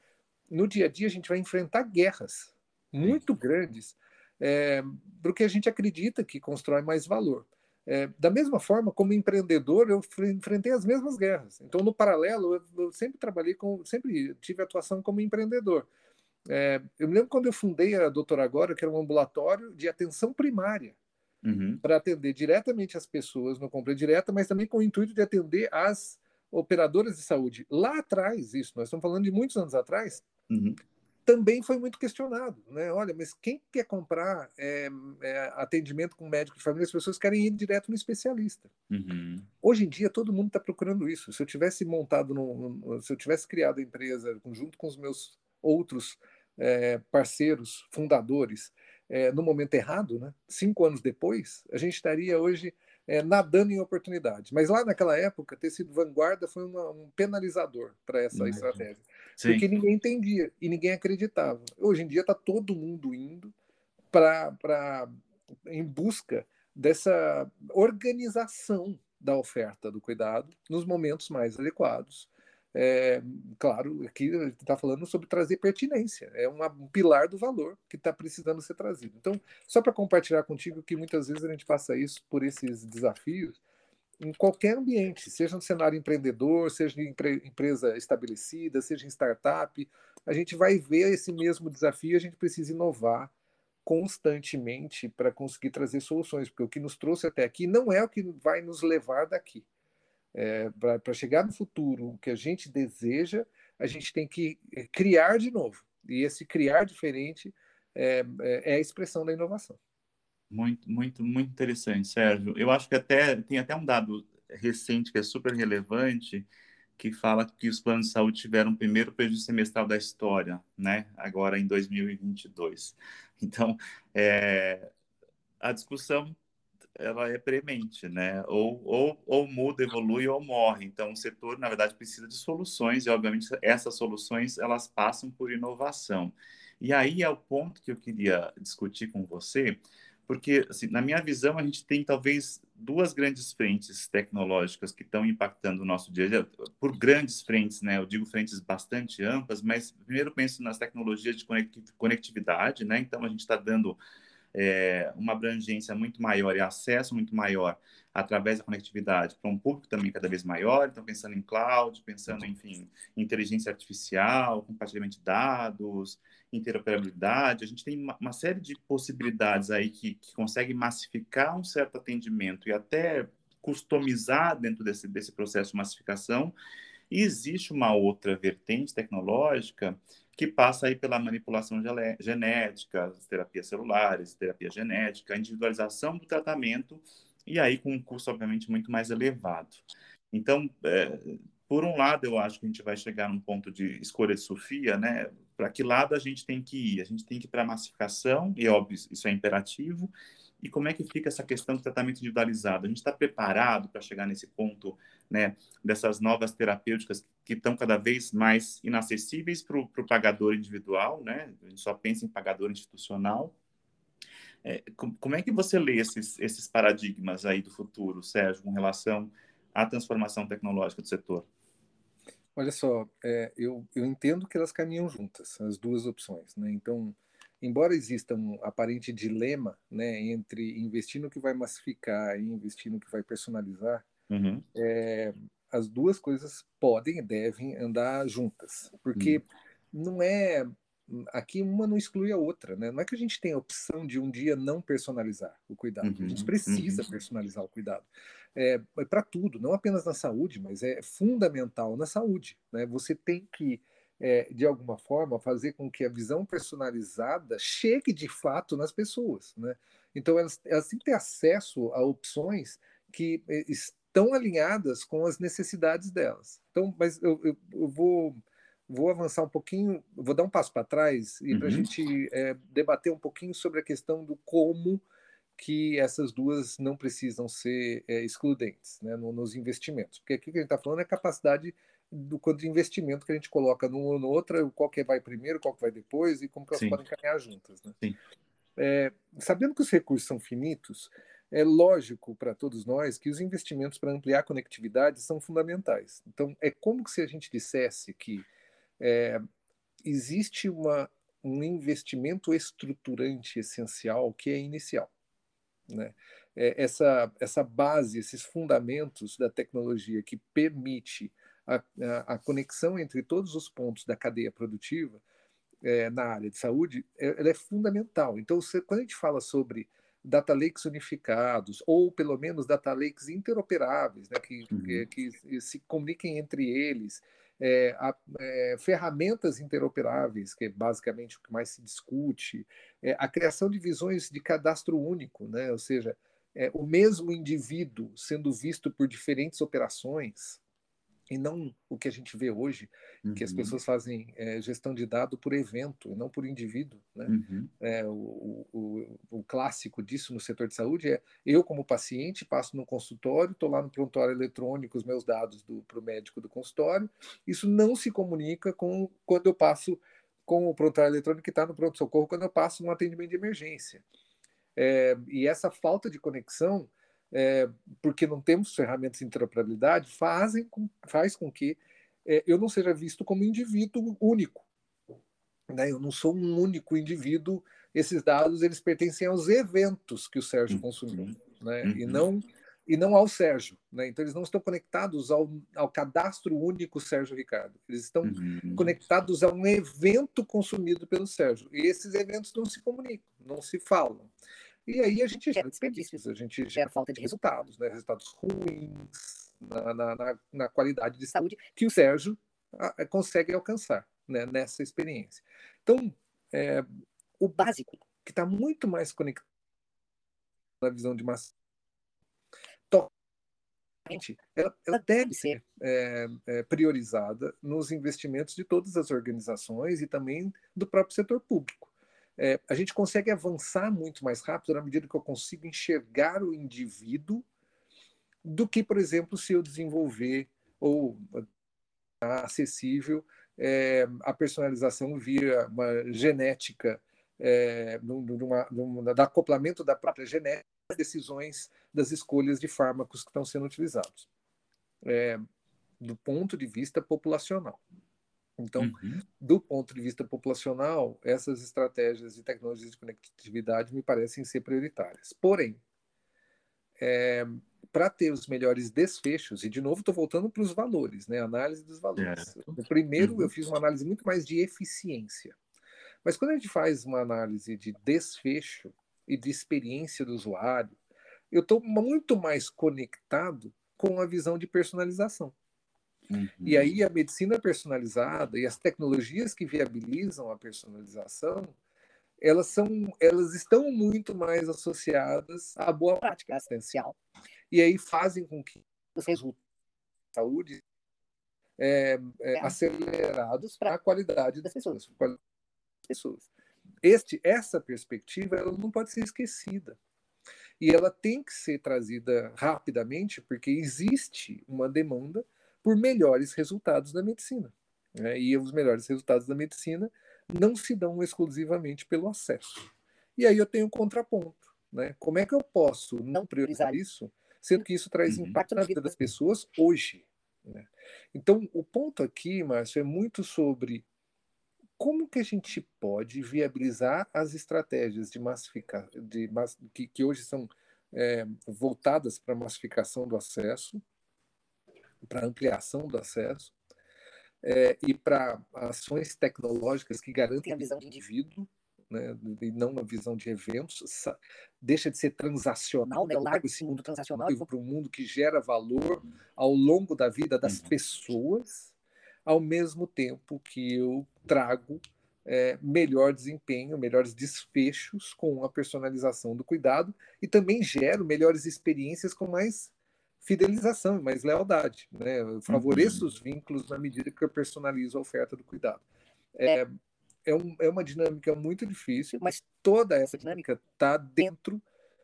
no dia a dia a gente vai enfrentar guerras muito grandes é, porque a gente acredita que constrói mais valor. É, da mesma forma, como empreendedor, eu enfrentei as mesmas guerras. Então, no paralelo, eu, eu sempre trabalhei com, sempre tive atuação como empreendedor. É, eu me lembro quando eu fundei a Doutora Agora, que era um ambulatório de atenção primária uhum. para atender diretamente as pessoas no compra direta, mas também com o intuito de atender as operadoras de saúde. Lá atrás, isso, nós estamos falando de muitos anos atrás, uhum. também foi muito questionado. Né? Olha, mas quem quer comprar é, é, atendimento com médico de família? As pessoas querem ir direto no especialista. Uhum. Hoje em dia, todo mundo está procurando isso. Se eu tivesse montado, no, se eu tivesse criado a empresa junto com os meus outros é, parceiros, fundadores, é, no momento errado, né? cinco anos depois, a gente estaria hoje é, nadando em oportunidade. Mas lá naquela época, ter sido vanguarda foi uma, um penalizador para essa uhum. estratégia. Sim. Porque ninguém entendia e ninguém acreditava. Hoje em dia está todo mundo indo para em busca dessa organização da oferta do cuidado nos momentos mais adequados é, claro, aqui está falando sobre trazer pertinência, é uma, um pilar do valor que está precisando ser trazido. Então, só para compartilhar contigo que muitas vezes a gente passa isso por esses desafios em qualquer ambiente, seja no cenário empreendedor, seja em empre empresa estabelecida, seja em startup, a gente vai ver esse mesmo desafio, a gente precisa inovar constantemente para conseguir trazer soluções, porque o que nos trouxe até aqui não é o que vai nos levar daqui. É, Para chegar no futuro, o que a gente deseja, a gente tem que é, criar de novo. E esse criar diferente é, é, é a expressão da inovação. Muito, muito, muito interessante, Sérgio. Eu acho que até tem até um dado recente que é super relevante, que fala que os planos de saúde tiveram o primeiro prejuízo semestral da história, né? Agora em 2022. Então, é, a discussão ela é premente, né? Ou, ou, ou muda, evolui ou morre. Então, o setor, na verdade, precisa de soluções e, obviamente, essas soluções elas passam por inovação. E aí é o ponto que eu queria discutir com você, porque, assim, na minha visão, a gente tem talvez duas grandes frentes tecnológicas que estão impactando o nosso dia a dia, por grandes frentes, né? Eu digo frentes bastante amplas, mas primeiro penso nas tecnologias de conectividade, né? Então, a gente está dando é, uma abrangência muito maior e acesso muito maior através da conectividade para um público também cada vez maior. Então, pensando em cloud, pensando, enfim, em inteligência artificial, compartilhamento de dados, interoperabilidade. A gente tem uma, uma série de possibilidades aí que, que consegue massificar um certo atendimento e até customizar dentro desse, desse processo de massificação. E existe uma outra vertente tecnológica que passa aí pela manipulação genética, terapias celulares, terapia genética, individualização do tratamento e aí com um custo obviamente muito mais elevado. Então, é, por um lado, eu acho que a gente vai chegar num ponto de escolha de Sofia, né? Para que lado a gente tem que ir? A gente tem que ir para a massificação, e óbvio, isso é imperativo, e como é que fica essa questão do tratamento individualizado? A gente está preparado para chegar nesse ponto, né, dessas novas terapêuticas que estão cada vez mais inacessíveis para o pagador individual, né? A gente só pensa em pagador institucional. É, como é que você lê esses, esses paradigmas aí do futuro, Sérgio, com relação à transformação tecnológica do setor? Olha só, é, eu, eu entendo que elas caminham juntas, as duas opções, né? Então, embora exista um aparente dilema né, entre investir no que vai massificar e investir no que vai personalizar, uhum. é, as duas coisas podem e devem andar juntas. Porque uhum. não é aqui uma não exclui a outra, né? Não é que a gente tem a opção de um dia não personalizar o cuidado. Uhum, a gente precisa uhum. personalizar o cuidado. É, é para tudo, não apenas na saúde, mas é fundamental na saúde. Né? Você tem que, é, de alguma forma, fazer com que a visão personalizada chegue de fato nas pessoas. Né? Então, elas, elas têm que ter acesso a opções que é, estão alinhadas com as necessidades delas. Então, mas eu, eu, eu vou vou avançar um pouquinho, vou dar um passo para trás e uhum. para a gente é, debater um pouquinho sobre a questão do como que essas duas não precisam ser é, excludentes né, no, nos investimentos. Porque aqui que a gente está falando é a capacidade do quanto de investimento que a gente coloca numa ou outra, qual que vai primeiro, qual que vai depois e como que elas Sim. podem caminhar juntas. Né? É, sabendo que os recursos são finitos, é lógico para todos nós que os investimentos para ampliar a conectividade são fundamentais. Então, é como se a gente dissesse que é, existe uma, um investimento estruturante essencial que é inicial. Né? É, essa, essa base, esses fundamentos da tecnologia que permite a, a, conexão entre todos os pontos da cadeia produtiva é, na área de saúde, é, ela é fundamental. Então, você, quando a gente fala sobre data lakes unificados, ou pelo menos data lakes interoperáveis, né, que, uhum. que, que, se comuniquem entre eles, é, a, é, ferramentas interoperáveis, que é basicamente o que mais se discute, é, a criação de visões de cadastro único, né? ou seja, é, o mesmo indivíduo sendo visto por diferentes operações, e não o que a gente vê hoje, uhum. que as uhum. pessoas fazem é, gestão de dado por evento, e não por indivíduo. Né? Uhum. É, o, o, o, clássico disso no setor de saúde é eu, como paciente, passo no consultório, estou lá no prontuário eletrônico, os meus dados para o médico do consultório. Isso não se comunica com quando eu passo com o prontuário eletrônico que está no pronto-socorro, quando eu passo no atendimento de emergência. É, e essa falta de conexão é, porque não temos ferramentas de interoperabilidade, fazem com, faz com que é, eu não seja visto como indivíduo único. Né? Eu não sou um único indivíduo. Esses dados eles pertencem aos eventos que o Sérgio uhum. consumiu, né? Uhum. e não e não ao Sérgio. Né? Então, eles não estão conectados ao, ao cadastro único Sérgio Ricardo. Eles estão uhum. conectados a um evento consumido pelo Sérgio. E esses eventos não se comunicam, não se falam. E aí a gente gera desperdícios, a gente gera falta de resultados, né? resultados ruins na, na, na qualidade de saúde que o Sérgio a, consegue alcançar né? nessa experiência. Então, é, o básico, que está muito mais conectado na visão de massa, ela, ela deve ser é, é, priorizada nos investimentos de todas as organizações e também do próprio setor público é, a gente consegue avançar muito mais rápido na medida que eu consigo enxergar o indivíduo do que, por exemplo, se eu desenvolver ou acessível é, a personalização via uma genética, é, numa, numa, acoplamento da própria genética decisões das escolhas de fármacos que estão sendo utilizados, é, do ponto de vista populacional. Então, uhum. do ponto de vista populacional, essas estratégias e tecnologias de conectividade me parecem ser prioritárias. Porém, é, para ter os melhores desfechos, e de novo estou voltando para os valores, né? análise dos valores. É. primeiro, uhum. eu fiz uma análise muito mais de eficiência. Mas quando a gente faz uma análise de desfecho e de experiência do usuário, eu estou muito mais conectado com a visão de personalização. Uhum. E aí a medicina personalizada e as tecnologias que viabilizam a personalização, elas são, elas estão muito mais associadas à boa prática assistencial. E aí fazem com que os resultados de saúde é, é, acelerados para a qualidade das pessoas, das pessoas. Este, essa perspectiva ela não pode ser esquecida. E ela tem que ser trazida rapidamente, porque existe uma demanda por melhores resultados da medicina. Né? E os melhores resultados da medicina não se dão exclusivamente pelo acesso. E aí eu tenho um contraponto. Né? Como é que eu posso não priorizar isso, sendo que isso traz uhum. impacto na vida das pessoas hoje? Né? Então, o ponto aqui, Márcio, é muito sobre como que a gente pode viabilizar as estratégias de massificar, de, que, que hoje são é, voltadas para a massificação do acesso, para ampliação do acesso, é, e para ações tecnológicas que garantem a visão de indivíduo né, e não uma visão de eventos, deixa de ser transacional, né, eu largo esse mundo transacional e vou para um mundo que gera valor ao longo da vida das uhum. pessoas, ao mesmo tempo que eu trago é, melhor desempenho, melhores desfechos com a personalização do cuidado e também gero melhores experiências com mais fidelização e mais lealdade. Né? Eu favoreço uhum. os vínculos na medida que eu personalizo a oferta do cuidado. É, é, um, é uma dinâmica muito difícil, mas toda essa dinâmica está dentro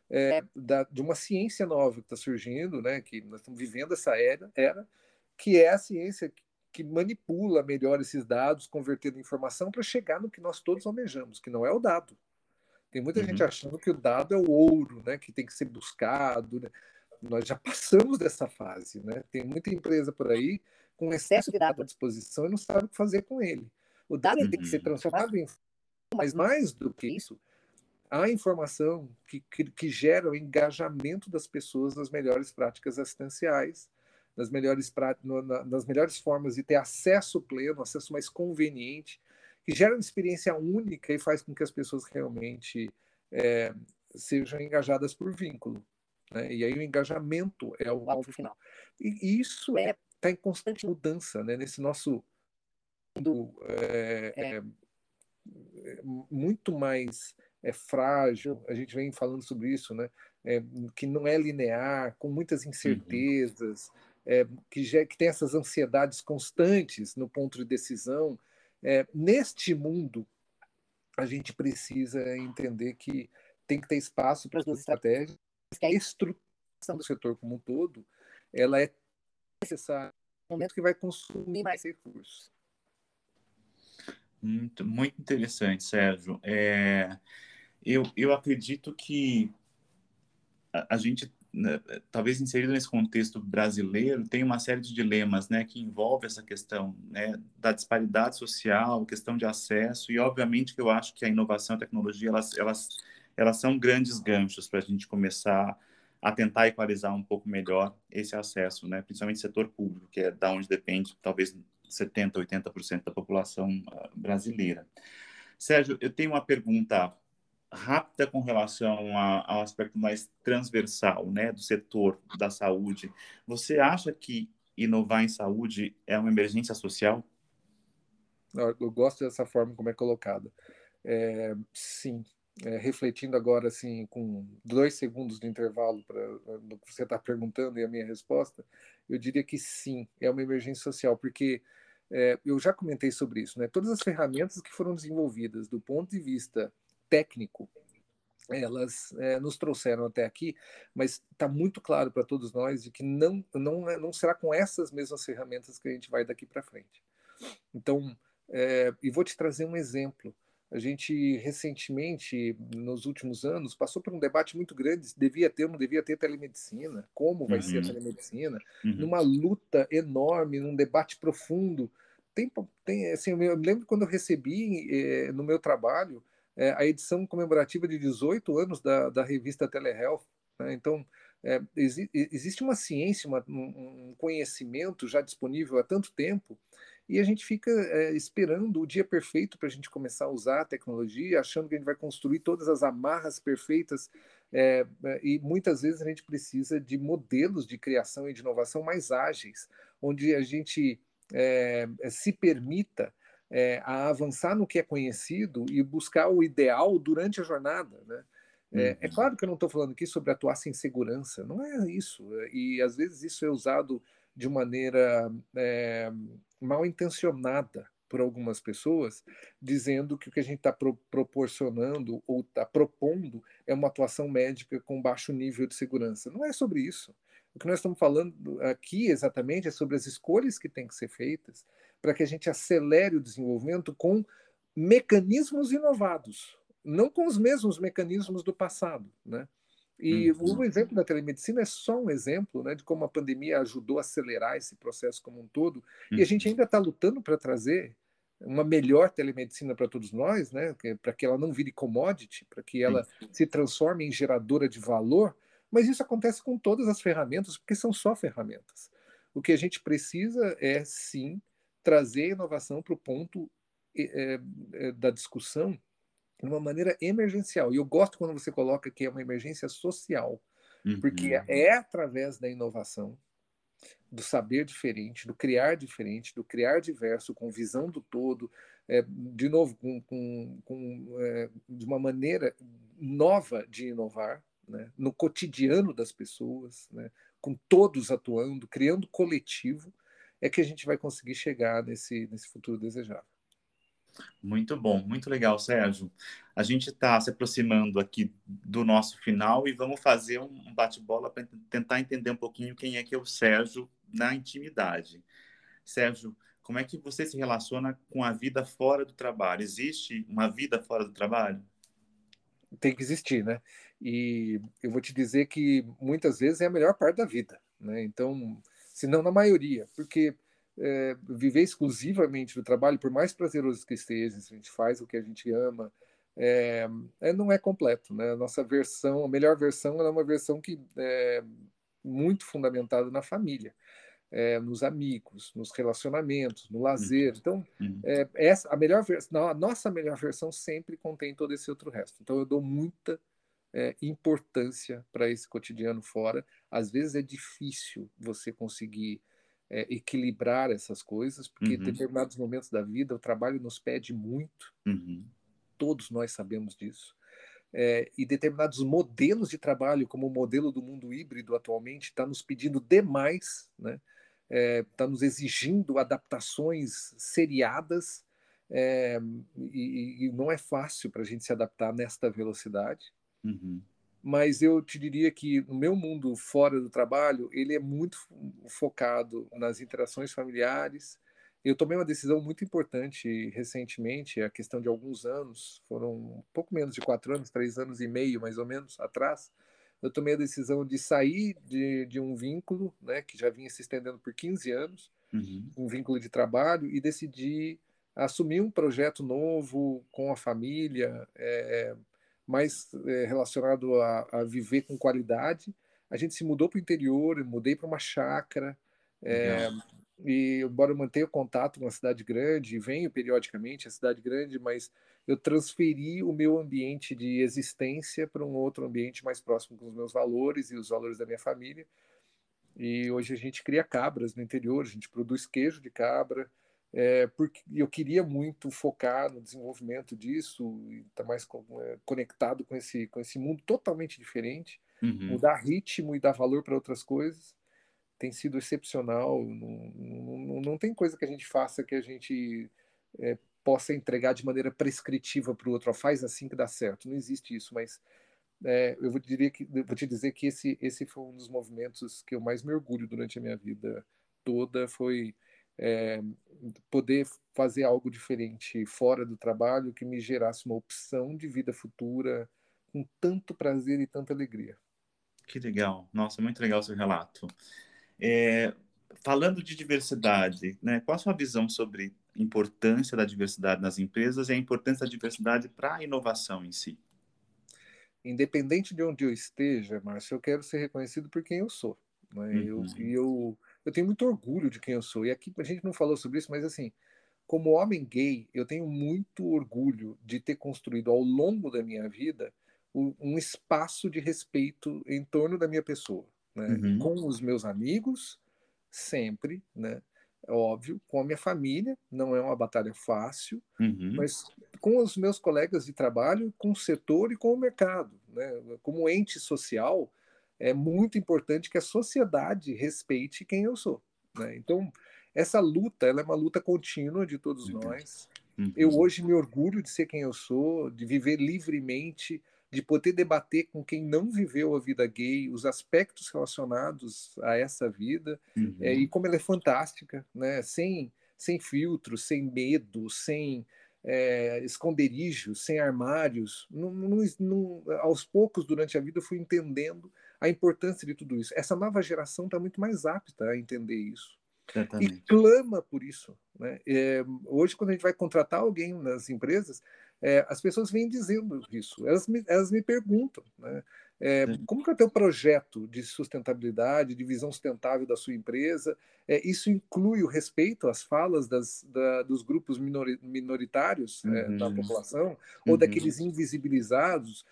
é, é, da, de uma ciência nova que está surgindo, né, que nós estamos vivendo essa era, era que é a ciência que, que manipula melhor esses dados, convertendo em informação para chegar no que nós todos almejamos, que não é o dado. Tem muita uhum. gente achando que o dado é o ouro, né, que tem que ser buscado. Né? Nós já passamos dessa fase. Né? Tem muita empresa por aí com excesso de dado à disposição e não sabe o que fazer com ele. O dado uhum. tem que ser uhum. transformado em. Mas mais do que isso, a informação que, que, que gera o engajamento das pessoas nas melhores práticas assistenciais, nas melhores, no, na, nas melhores formas de ter acesso pleno, acesso mais conveniente, que gera uma experiência única e faz com que as pessoas realmente é, sejam engajadas por vínculo. Né? E aí o engajamento é o alvo final. E isso está é, tá em constante mudança né? nesse nosso mundo é, é, é, muito mais é frágil, a gente vem falando sobre isso, né? É, que não é linear, com muitas uhum. incertezas, uhum. é, que, já, que tem essas ansiedades constantes no ponto de decisão. É, neste mundo, a gente precisa entender que tem que ter espaço para as duas estratégias, que a estruturação do setor como um todo, ela é necessária no momento que vai consumir mais recursos. Muito, muito interessante, Sérgio. É, eu, eu acredito que a, a gente, né, talvez inserido nesse contexto brasileiro, tem uma série de dilemas né, que envolve essa questão né, da disparidade social, questão de acesso, e obviamente que eu acho que a inovação a tecnologia, elas, elas, elas são grandes ganchos para a gente começar a tentar equalizar um pouco melhor esse acesso, né, principalmente setor público, que é da onde depende, talvez, 70%, 80% da população ah, brasileira. Sérgio, eu tenho uma pergunta rápida com relação a, ao aspecto mais transversal, né, do setor da saúde. Você acha que inovar em saúde é uma emergência social? Eu gosto dessa forma como é colocada. É, sim, é, refletindo agora assim com dois segundos de intervalo para que você está perguntando e a minha resposta, eu diria que sim, é uma emergência social, porque é, eu já comentei sobre isso, né? Todas as ferramentas que foram desenvolvidas do ponto de vista técnico, elas é, nos trouxeram até aqui, mas está muito claro para todos nós de que não, não, é, não será com essas mesmas ferramentas que a gente vai daqui para frente. Então, e vou te trazer um exemplo. A gente recentemente, nos últimos anos, passou por um debate muito grande: devia ter ou não devia ter telemedicina, como vai uhum. ser a uhum. telemedicina, uhum. numa luta enorme, num debate profundo. Tem, tem assim, eu me lembro quando eu recebi eh, no meu trabalho é, a edição comemorativa de 18 anos da, da revista Telehealth. Né? Então, é, exi existe uma ciência, uma, um conhecimento já disponível há tanto tempo e a gente fica é, esperando o dia perfeito para a gente começar a usar a tecnologia, achando que a gente vai construir todas as amarras perfeitas. É, e muitas vezes a gente precisa de modelos de criação e de inovação mais ágeis, onde a gente é, se permita a avançar no que é conhecido e buscar o ideal durante a jornada. Né? É, é, uhum. claro que eu não estou falando aqui sobre atuar sem segurança, não é isso. E às vezes isso é usado de maneira é, mal intencionada por algumas pessoas, dizendo que o que a gente está pro, proporcionando ou está propondo é uma atuação médica com baixo nível de segurança. Não é sobre isso. O que nós estamos falando aqui exatamente é sobre as escolhas que têm que ser feitas para que a gente acelere o desenvolvimento com mecanismos inovados, não com os mesmos mecanismos do passado, né? E uhum. o exemplo da telemedicina é só um exemplo né, de como a pandemia ajudou a acelerar esse processo como um todo. Uhum. E a gente uhum. ainda está lutando para trazer uma melhor telemedicina para todos nós, né, para que ela não vire commodity, para que ela uhum. se transforme em geradora de valor. Mas isso acontece com todas as ferramentas, porque são só ferramentas. O que a gente precisa é, sim, trazer a inovação para o ponto é, é, da discussão de uma maneira emergencial. E eu gosto quando você coloca que é uma emergência social, uhum. porque é através da inovação, do saber diferente, do criar diferente, do criar diverso, com visão do todo, é, de novo, com, com, com é, de uma maneira nova de inovar, né, no cotidiano das pessoas, né, com todos atuando, criando coletivo, é que a gente vai conseguir chegar nesse, nesse futuro desejável. Muito bom, muito legal, Sérgio. A gente está se aproximando aqui do nosso final e vamos fazer um bate-bola para tentar entender um pouquinho quem é que é o Sérgio na intimidade. Sérgio, como é que você se relaciona com a vida fora do trabalho? Existe uma vida fora do trabalho? Tem que existir, né? E eu vou te dizer que muitas vezes é a melhor parte da vida, né? Então, se não na maioria, porque é, viver exclusivamente do trabalho, por mais prazeroso que esteja, se a gente faz o que a gente ama, é, é, não é completo. Né? A nossa versão, a melhor versão, é uma versão que é muito fundamentada na família. É, nos amigos, nos relacionamentos, no lazer. Uhum. Então, uhum. é, essa, a melhor versão, a nossa melhor versão sempre contém todo esse outro resto. Então, eu dou muita é, importância para esse cotidiano fora. Às vezes é difícil você conseguir é, equilibrar essas coisas, porque uhum. em determinados momentos da vida o trabalho nos pede muito, uhum. todos nós sabemos disso. É, e determinados modelos de trabalho, como o modelo do mundo híbrido atualmente, está nos pedindo demais, né? está é, tá nos exigindo adaptações seriadas, é, e, e, não é fácil para a gente se adaptar nesta velocidade. Uhum mas eu te diria que no meu mundo fora do trabalho, ele é muito focado nas interações familiares. Eu tomei uma decisão muito importante recentemente, a questão de alguns anos, foram um pouco menos de quatro anos, três anos e meio mais ou menos atrás, eu tomei a decisão de sair de, de um vínculo, né, que já vinha se estendendo por 15 anos, uhum. um vínculo de trabalho, e decidi assumir um projeto novo com a família, é, mais é, relacionado a, a, viver com qualidade. A gente se mudou para o interior, mudei para uma chácara. É, e embora eu mantenha contato com a cidade grande, venho periodicamente à cidade grande, mas eu transferi o meu ambiente de existência para um outro ambiente mais próximo com os meus valores e os valores da minha família. E hoje a gente cria cabras no interior, a gente produz queijo de cabra, é, porque eu queria muito focar no desenvolvimento disso e estar tá mais é, conectado com esse com esse mundo totalmente diferente. Uhum. mudar ritmo e dar valor para outras coisas tem sido excepcional. Não, não, não, tem coisa que a gente faça que a gente é, possa entregar de maneira prescritiva para o outro faz assim que dá certo. Não existe isso mas é, eu vou, diria que, vou te dizer que esse esse foi um dos movimentos que eu mais me orgulho durante a minha vida toda. Foi é, poder fazer algo diferente fora do trabalho que me gerasse uma opção de vida futura com tanto prazer e tanta alegria. Que legal, nossa, muito legal o seu relato. É, falando de diversidade, né, qual a sua visão sobre a importância da diversidade nas empresas e a importância da diversidade para a inovação em si? Independente de onde eu esteja, Márcio, eu quero ser reconhecido por quem eu sou. Né? Uhum. Eu, eu eu tenho muito orgulho de quem eu sou. E aqui a gente não falou sobre isso, mas assim, como homem gay, eu tenho muito orgulho de ter construído ao longo da minha vida um espaço de respeito em torno da minha pessoa, né? Uhum. Com os meus amigos, sempre, né? É óbvio, com a minha família, não é uma batalha fácil, uhum. mas com os meus colegas de trabalho, com o setor e com o mercado, né? Como ente social, é muito importante que a sociedade respeite quem eu sou. Né? Então, essa luta ela é uma luta contínua de todos uhum. nós. Uhum. Eu hoje me orgulho de ser quem eu sou, de viver livremente, de poder debater com quem não viveu a vida gay, os aspectos relacionados a essa vida, uhum. é, e como ela é fantástica, né? sem, sem filtro, sem medo, sem é, esconderijos, sem armários. Não, não, não, aos poucos, durante a vida, eu fui entendendo a importância de tudo isso. Essa nova geração está muito mais apta a entender isso. Exatamente. E clama por isso. Né? É, hoje, quando a gente vai contratar alguém nas empresas, é, as pessoas vêm dizendo isso. Elas me, elas me perguntam. Né? É, como que é o teu projeto de sustentabilidade, de visão sustentável da sua empresa? É, isso inclui o respeito às falas das, da, dos grupos minoritários é, uhum. da população, uhum. ou daqueles invisibilizados,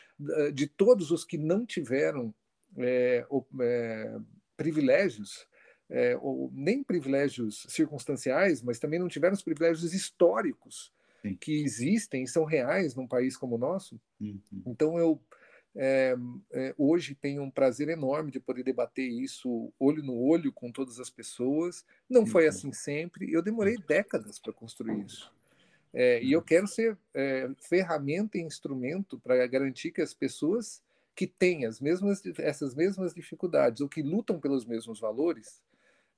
de todos os que não tiveram é, é, privilégios, é, ou nem privilégios circunstanciais, mas também não tiveram os privilégios históricos Sim. que existem e são reais num país como o nosso. Uhum. Então eu é, é, hoje tenho um prazer enorme de poder debater isso olho no olho com todas as pessoas. Não foi assim sempre. Eu demorei décadas para construir isso. É, e eu quero ser é, ferramenta e instrumento para garantir que as pessoas que têm as mesmas, essas mesmas dificuldades ou que lutam pelos mesmos valores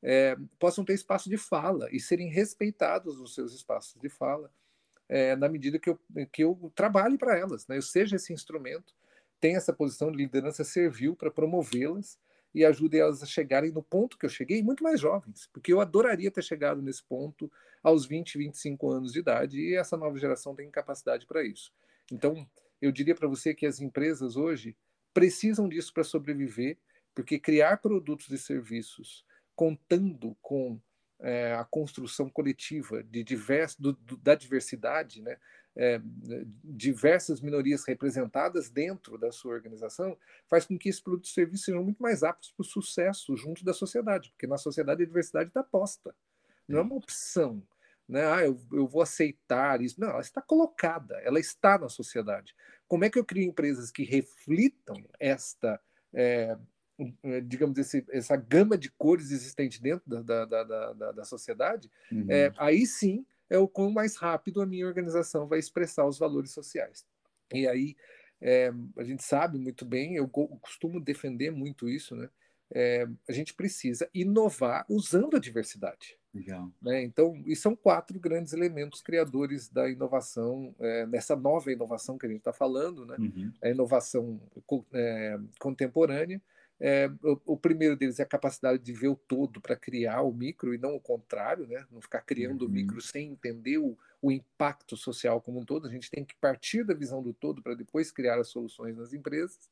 é, possam ter espaço de fala e serem respeitados nos seus espaços de fala é, na medida que eu, que eu trabalhe para elas, né? eu seja esse instrumento tem essa posição de liderança serviu para promovê-las e ajude elas a chegarem no ponto que eu cheguei, muito mais jovens, porque eu adoraria ter chegado nesse ponto aos 20, 25 anos de idade, e essa nova geração tem capacidade para isso. Então, eu diria para você que as empresas hoje precisam disso para sobreviver, porque criar produtos e serviços contando com é, a construção coletiva de divers, do, do, da diversidade, né, é, diversas minorias representadas dentro da sua organização, faz com que esses produtos e serviços sejam muito mais aptos para o sucesso junto da sociedade, porque na sociedade a diversidade está posta, não é uma opção. Né? Ah, eu, eu vou aceitar isso. Não, ela está colocada, ela está na sociedade. Como é que eu crio empresas que reflitam esta, é, digamos, esse, essa gama de cores existente dentro da, da, da, da, da sociedade? Uhum. É, aí sim é o quão mais rápido a minha organização vai expressar os valores sociais. E aí é, a gente sabe muito bem, eu costumo defender muito isso, né? É, a gente precisa inovar usando a diversidade. Legal. Né? Então, e são quatro grandes elementos criadores da inovação, é, nessa nova inovação que a gente está falando, né? Uhum. a inovação é, contemporânea, é, o, o, primeiro deles é a capacidade de ver o todo para criar o micro e não o contrário, né? não ficar criando uhum. o micro sem entender o, o, impacto social como um todo. A gente tem que partir da visão do todo para depois criar as soluções nas empresas.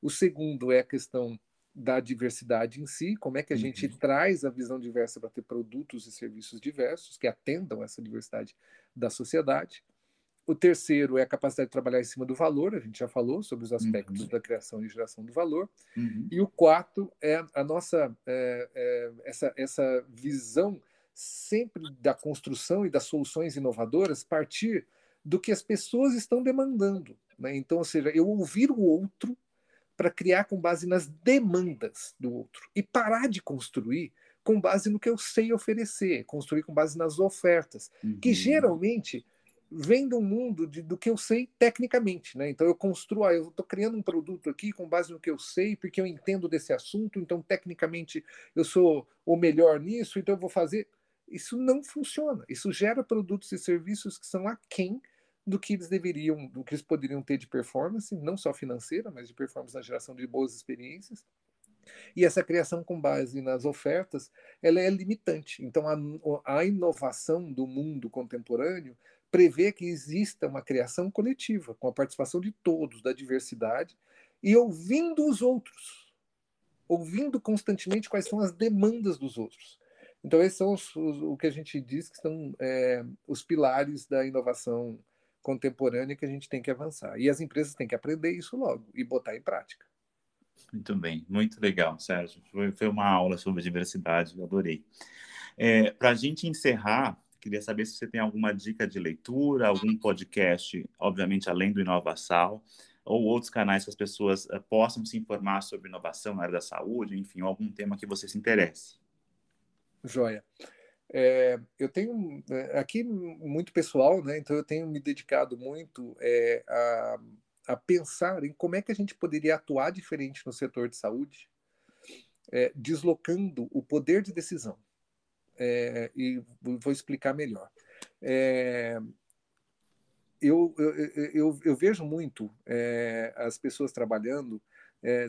O segundo é a questão da diversidade em si, como é que a uhum. gente traz a visão diversa para ter produtos e serviços diversos que atendam essa diversidade da sociedade. O terceiro é a capacidade de trabalhar em cima do valor, a gente já falou sobre os aspectos uhum. da criação e geração do valor. Uhum. E o quarto é a nossa é, é, essa, essa visão sempre da construção e das soluções inovadoras partir do que as pessoas estão demandando. Né? Então, ou seja, eu ouvir o outro para criar com base nas demandas do outro e parar de construir com base no que eu sei oferecer, construir com base nas ofertas, uhum. que geralmente vem do mundo de, do que eu sei tecnicamente, né? Então eu construo, ah, eu estou criando um produto aqui com base no que eu sei, porque eu entendo desse assunto, então tecnicamente eu sou o melhor nisso, então eu vou fazer. Isso não funciona. Isso gera produtos e serviços que são aquém do que eles deveriam, do que eles poderiam ter de performance, não só financeira, mas de performance na geração de boas experiências. E essa criação com base nas ofertas, ela é limitante. Então, a, a inovação do mundo contemporâneo prevê que exista uma criação coletiva, com a participação de todos, da diversidade, e ouvindo os outros, ouvindo constantemente quais são as demandas dos outros. Então, esses são os, os, o que a gente diz que são é, os pilares da inovação contemporânea que a gente tem que avançar. E as empresas têm que aprender isso logo e botar em prática. Muito bem, muito legal, Sérgio. Foi, uma aula sobre diversidade, adorei. É, Para a gente encerrar, queria saber se você tem alguma dica de leitura, algum podcast, obviamente além do Inovação, ou outros canais que as pessoas uh, possam se informar sobre inovação na área da saúde, enfim, algum tema que você se interesse. Joia. É, eu tenho é, aqui muito pessoal, né? Então eu tenho me dedicado muito é, a, a, pensar em como é que a gente poderia atuar diferente no setor de saúde, é, deslocando o poder de decisão. É, e vou explicar melhor. É, eu, eu, eu, eu, vejo muito as pessoas trabalhando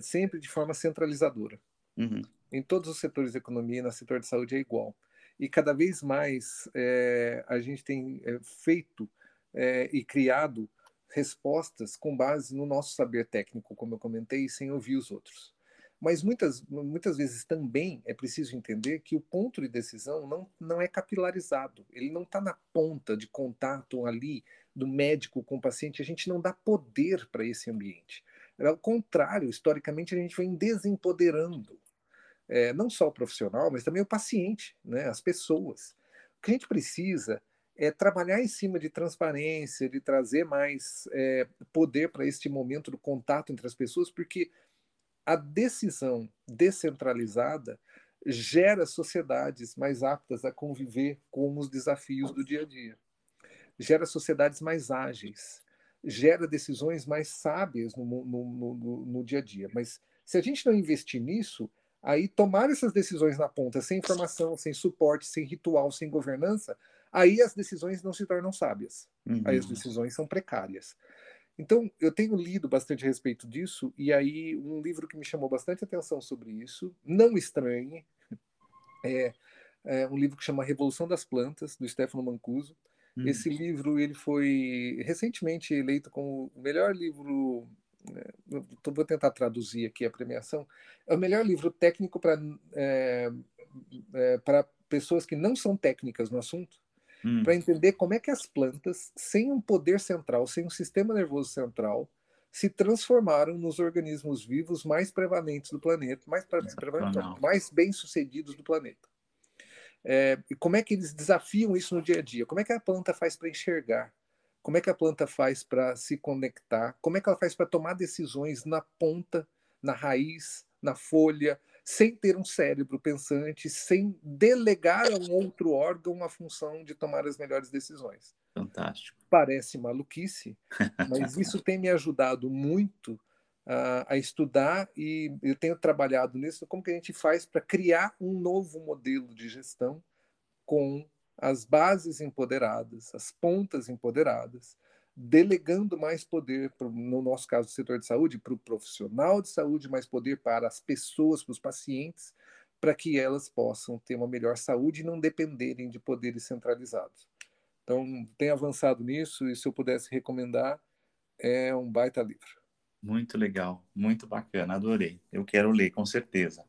sempre de forma centralizadora. Uhum. Em todos os setores da economia, no setor de saúde é igual e cada vez mais é, a gente tem é, feito é, e criado respostas com base no nosso saber técnico, como eu comentei, sem ouvir os outros. Mas muitas, muitas vezes também é preciso entender que o ponto de decisão não, não é capilarizado, ele não está na ponta de contato ali do médico com o paciente, a gente não dá poder para esse ambiente. Ao contrário, historicamente, a gente vem desempoderando é, não só o profissional, mas também o paciente, né, as pessoas. O que a gente precisa é trabalhar em cima de transparência, de trazer mais é, poder para este momento do contato entre as pessoas, porque a decisão descentralizada gera sociedades mais aptas a conviver com os desafios do dia a dia, gera sociedades mais ágeis, gera decisões mais sábias no, no, no, no dia a dia. Mas se a gente não investir nisso, aí tomar essas decisões na ponta, sem informação, sem suporte, sem ritual, sem governança, aí as decisões não se tornam sábias. Uhum. Aí as uhum. decisões são precárias. Então, eu tenho lido bastante a respeito disso, e aí um livro que me chamou bastante atenção sobre isso, não estranhe, é, é um livro que chama Revolução das Plantas, do Stefano Mancuso. Uhum. Esse livro ele foi recentemente eleito como o melhor livro vou tentar traduzir aqui a premiação, é o melhor livro técnico para é, é, para pessoas que não são técnicas no assunto, hum. para entender como é que as plantas, sem um poder central, sem um sistema nervoso central, se transformaram nos organismos vivos mais prevalentes do planeta, mais, prevalentes, mais bem-sucedidos do planeta. É, e como é que eles desafiam isso no dia a dia? Como é que a planta faz para enxergar? Como é que a planta faz para se conectar? Como é que ela faz para tomar decisões na ponta, na raiz, na folha, sem ter um cérebro pensante, sem delegar a um outro órgão a função de tomar as melhores decisões? Fantástico. Parece maluquice, mas isso tem me ajudado muito a, a estudar e eu tenho trabalhado nisso. Como que a gente faz para criar um novo modelo de gestão com as bases empoderadas, as pontas empoderadas, delegando mais poder, pro, no nosso caso, do setor de saúde, para o profissional de saúde, mais poder para as pessoas, para os pacientes, para que elas possam ter uma melhor saúde e não dependerem de poderes centralizados. Então, tem avançado nisso e se eu pudesse recomendar, é um baita livro. Muito legal, muito bacana, adorei. Eu quero ler, com certeza.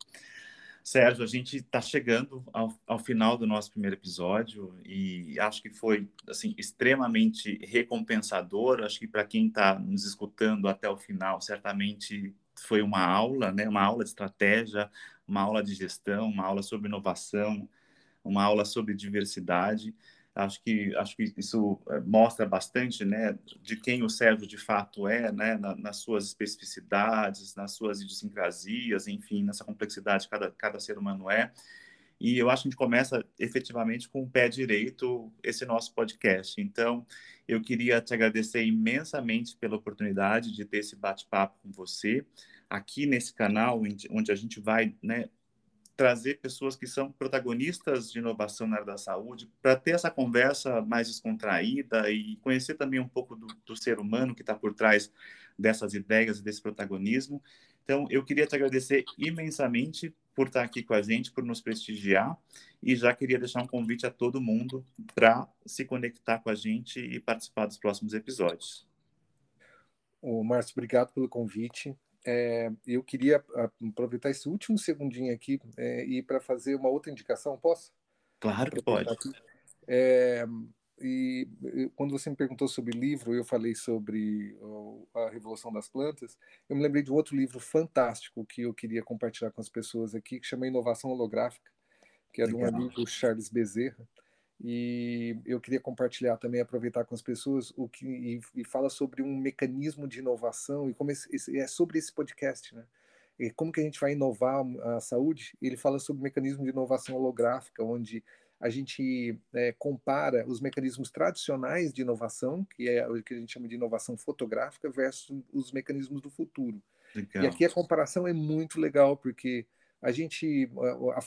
Sérgio, a gente está chegando ao, ao, final do nosso primeiro episódio e acho que foi assim extremamente recompensador. Acho que para quem está nos escutando até o final, certamente foi uma aula, né? Uma aula de estratégia, uma aula de gestão, uma aula sobre inovação, uma aula sobre diversidade. Acho que, acho que isso eh, mostra bastante né, de quem o Sérgio de fato é, né, na, nas suas especificidades, nas suas idiosincrasias, enfim, nessa complexidade que cada, cada ser humano é. E eu acho que a gente começa efetivamente com o pé direito esse nosso podcast. Então, eu queria te agradecer imensamente pela oportunidade de ter esse bate-papo com você aqui nesse canal, onde a gente vai né, trazer pessoas que são protagonistas de inovação na área da saúde, para ter essa conversa mais descontraída e conhecer também um pouco do, do ser humano que está por trás dessas ideias e desse protagonismo. Então, eu queria te agradecer imensamente por estar aqui com a gente, por nos prestigiar, e já queria deixar um convite a todo mundo para se conectar com a gente e participar dos próximos episódios. O Márcio, obrigado pelo convite. É, eu queria aproveitar esse último segundinho aqui é, e para fazer uma outra indicação, posso? Claro que pode. É, e quando você me perguntou sobre livro, eu falei sobre a Revolução das Plantas. Eu me lembrei de um outro livro fantástico que eu queria compartilhar com as pessoas aqui, que chama Inovação Holográfica, que é de um amigo Charles Bezerra e eu queria compartilhar também, aproveitar com as pessoas o que e, e fala sobre um mecanismo de inovação e como esse, esse, é sobre esse podcast, né? E como que a gente vai inovar a saúde? Ele fala sobre o mecanismo de inovação holográfica, onde a gente é, compara os mecanismos tradicionais de inovação, que é o que a gente chama de inovação fotográfica, versus os mecanismos do futuro. Legal. E aqui a comparação é muito legal, porque a gente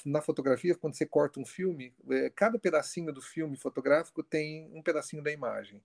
na fotografia quando você corta um filme é, cada pedacinho do filme fotográfico tem um pedacinho da imagem.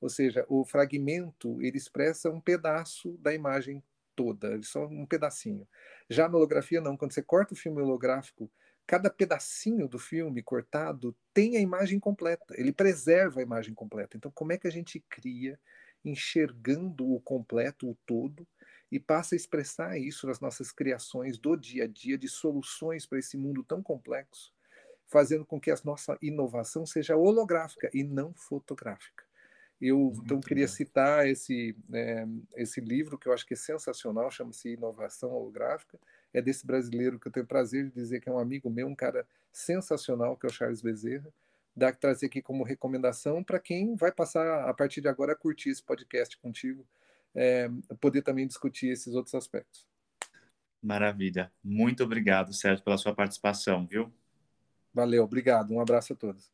Ou seja o fragmento ele expressa um pedaço da imagem toda só um pedacinho. Já na holografia não. Quando você corta o filme holográfico cada pedacinho do filme cortado tem a imagem completa. Ele preserva a imagem completa. Então como é que a gente cria enxergando o completo, o todo, e passa a expressar isso nas nossas criações do dia a dia, de soluções para esse mundo tão complexo, fazendo com que a nossa inovação seja holográfica e não fotográfica. Eu Muito então queria citar esse, é, esse livro que eu acho que é sensacional, chama-se Inovação Holográfica. É desse brasileiro que eu tenho prazer de dizer que é um amigo meu, um cara sensacional, que é o Charles Bezerra. Dá trazer aqui como recomendação para quem vai passar a partir de agora a curtir esse podcast contigo, é, poder também discutir esses outros aspectos. Maravilha. Muito obrigado, Sérgio, pela sua participação, viu? Valeu, obrigado. Um abraço a todos.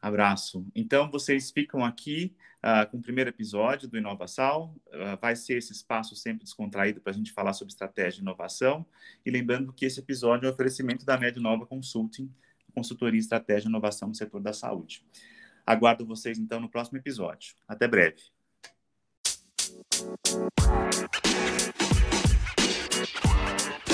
Abraço. Então, vocês ficam aqui uh, com o primeiro episódio do Inovação. Uh, vai ser esse espaço sempre descontraído para a gente falar sobre estratégia de inovação. E lembrando que esse episódio é um oferecimento da Médio Nova Consulting, consultoria estratégia e inovação no setor da saúde. Aguardo vocês, então, no próximo episódio. Até breve. Thank you.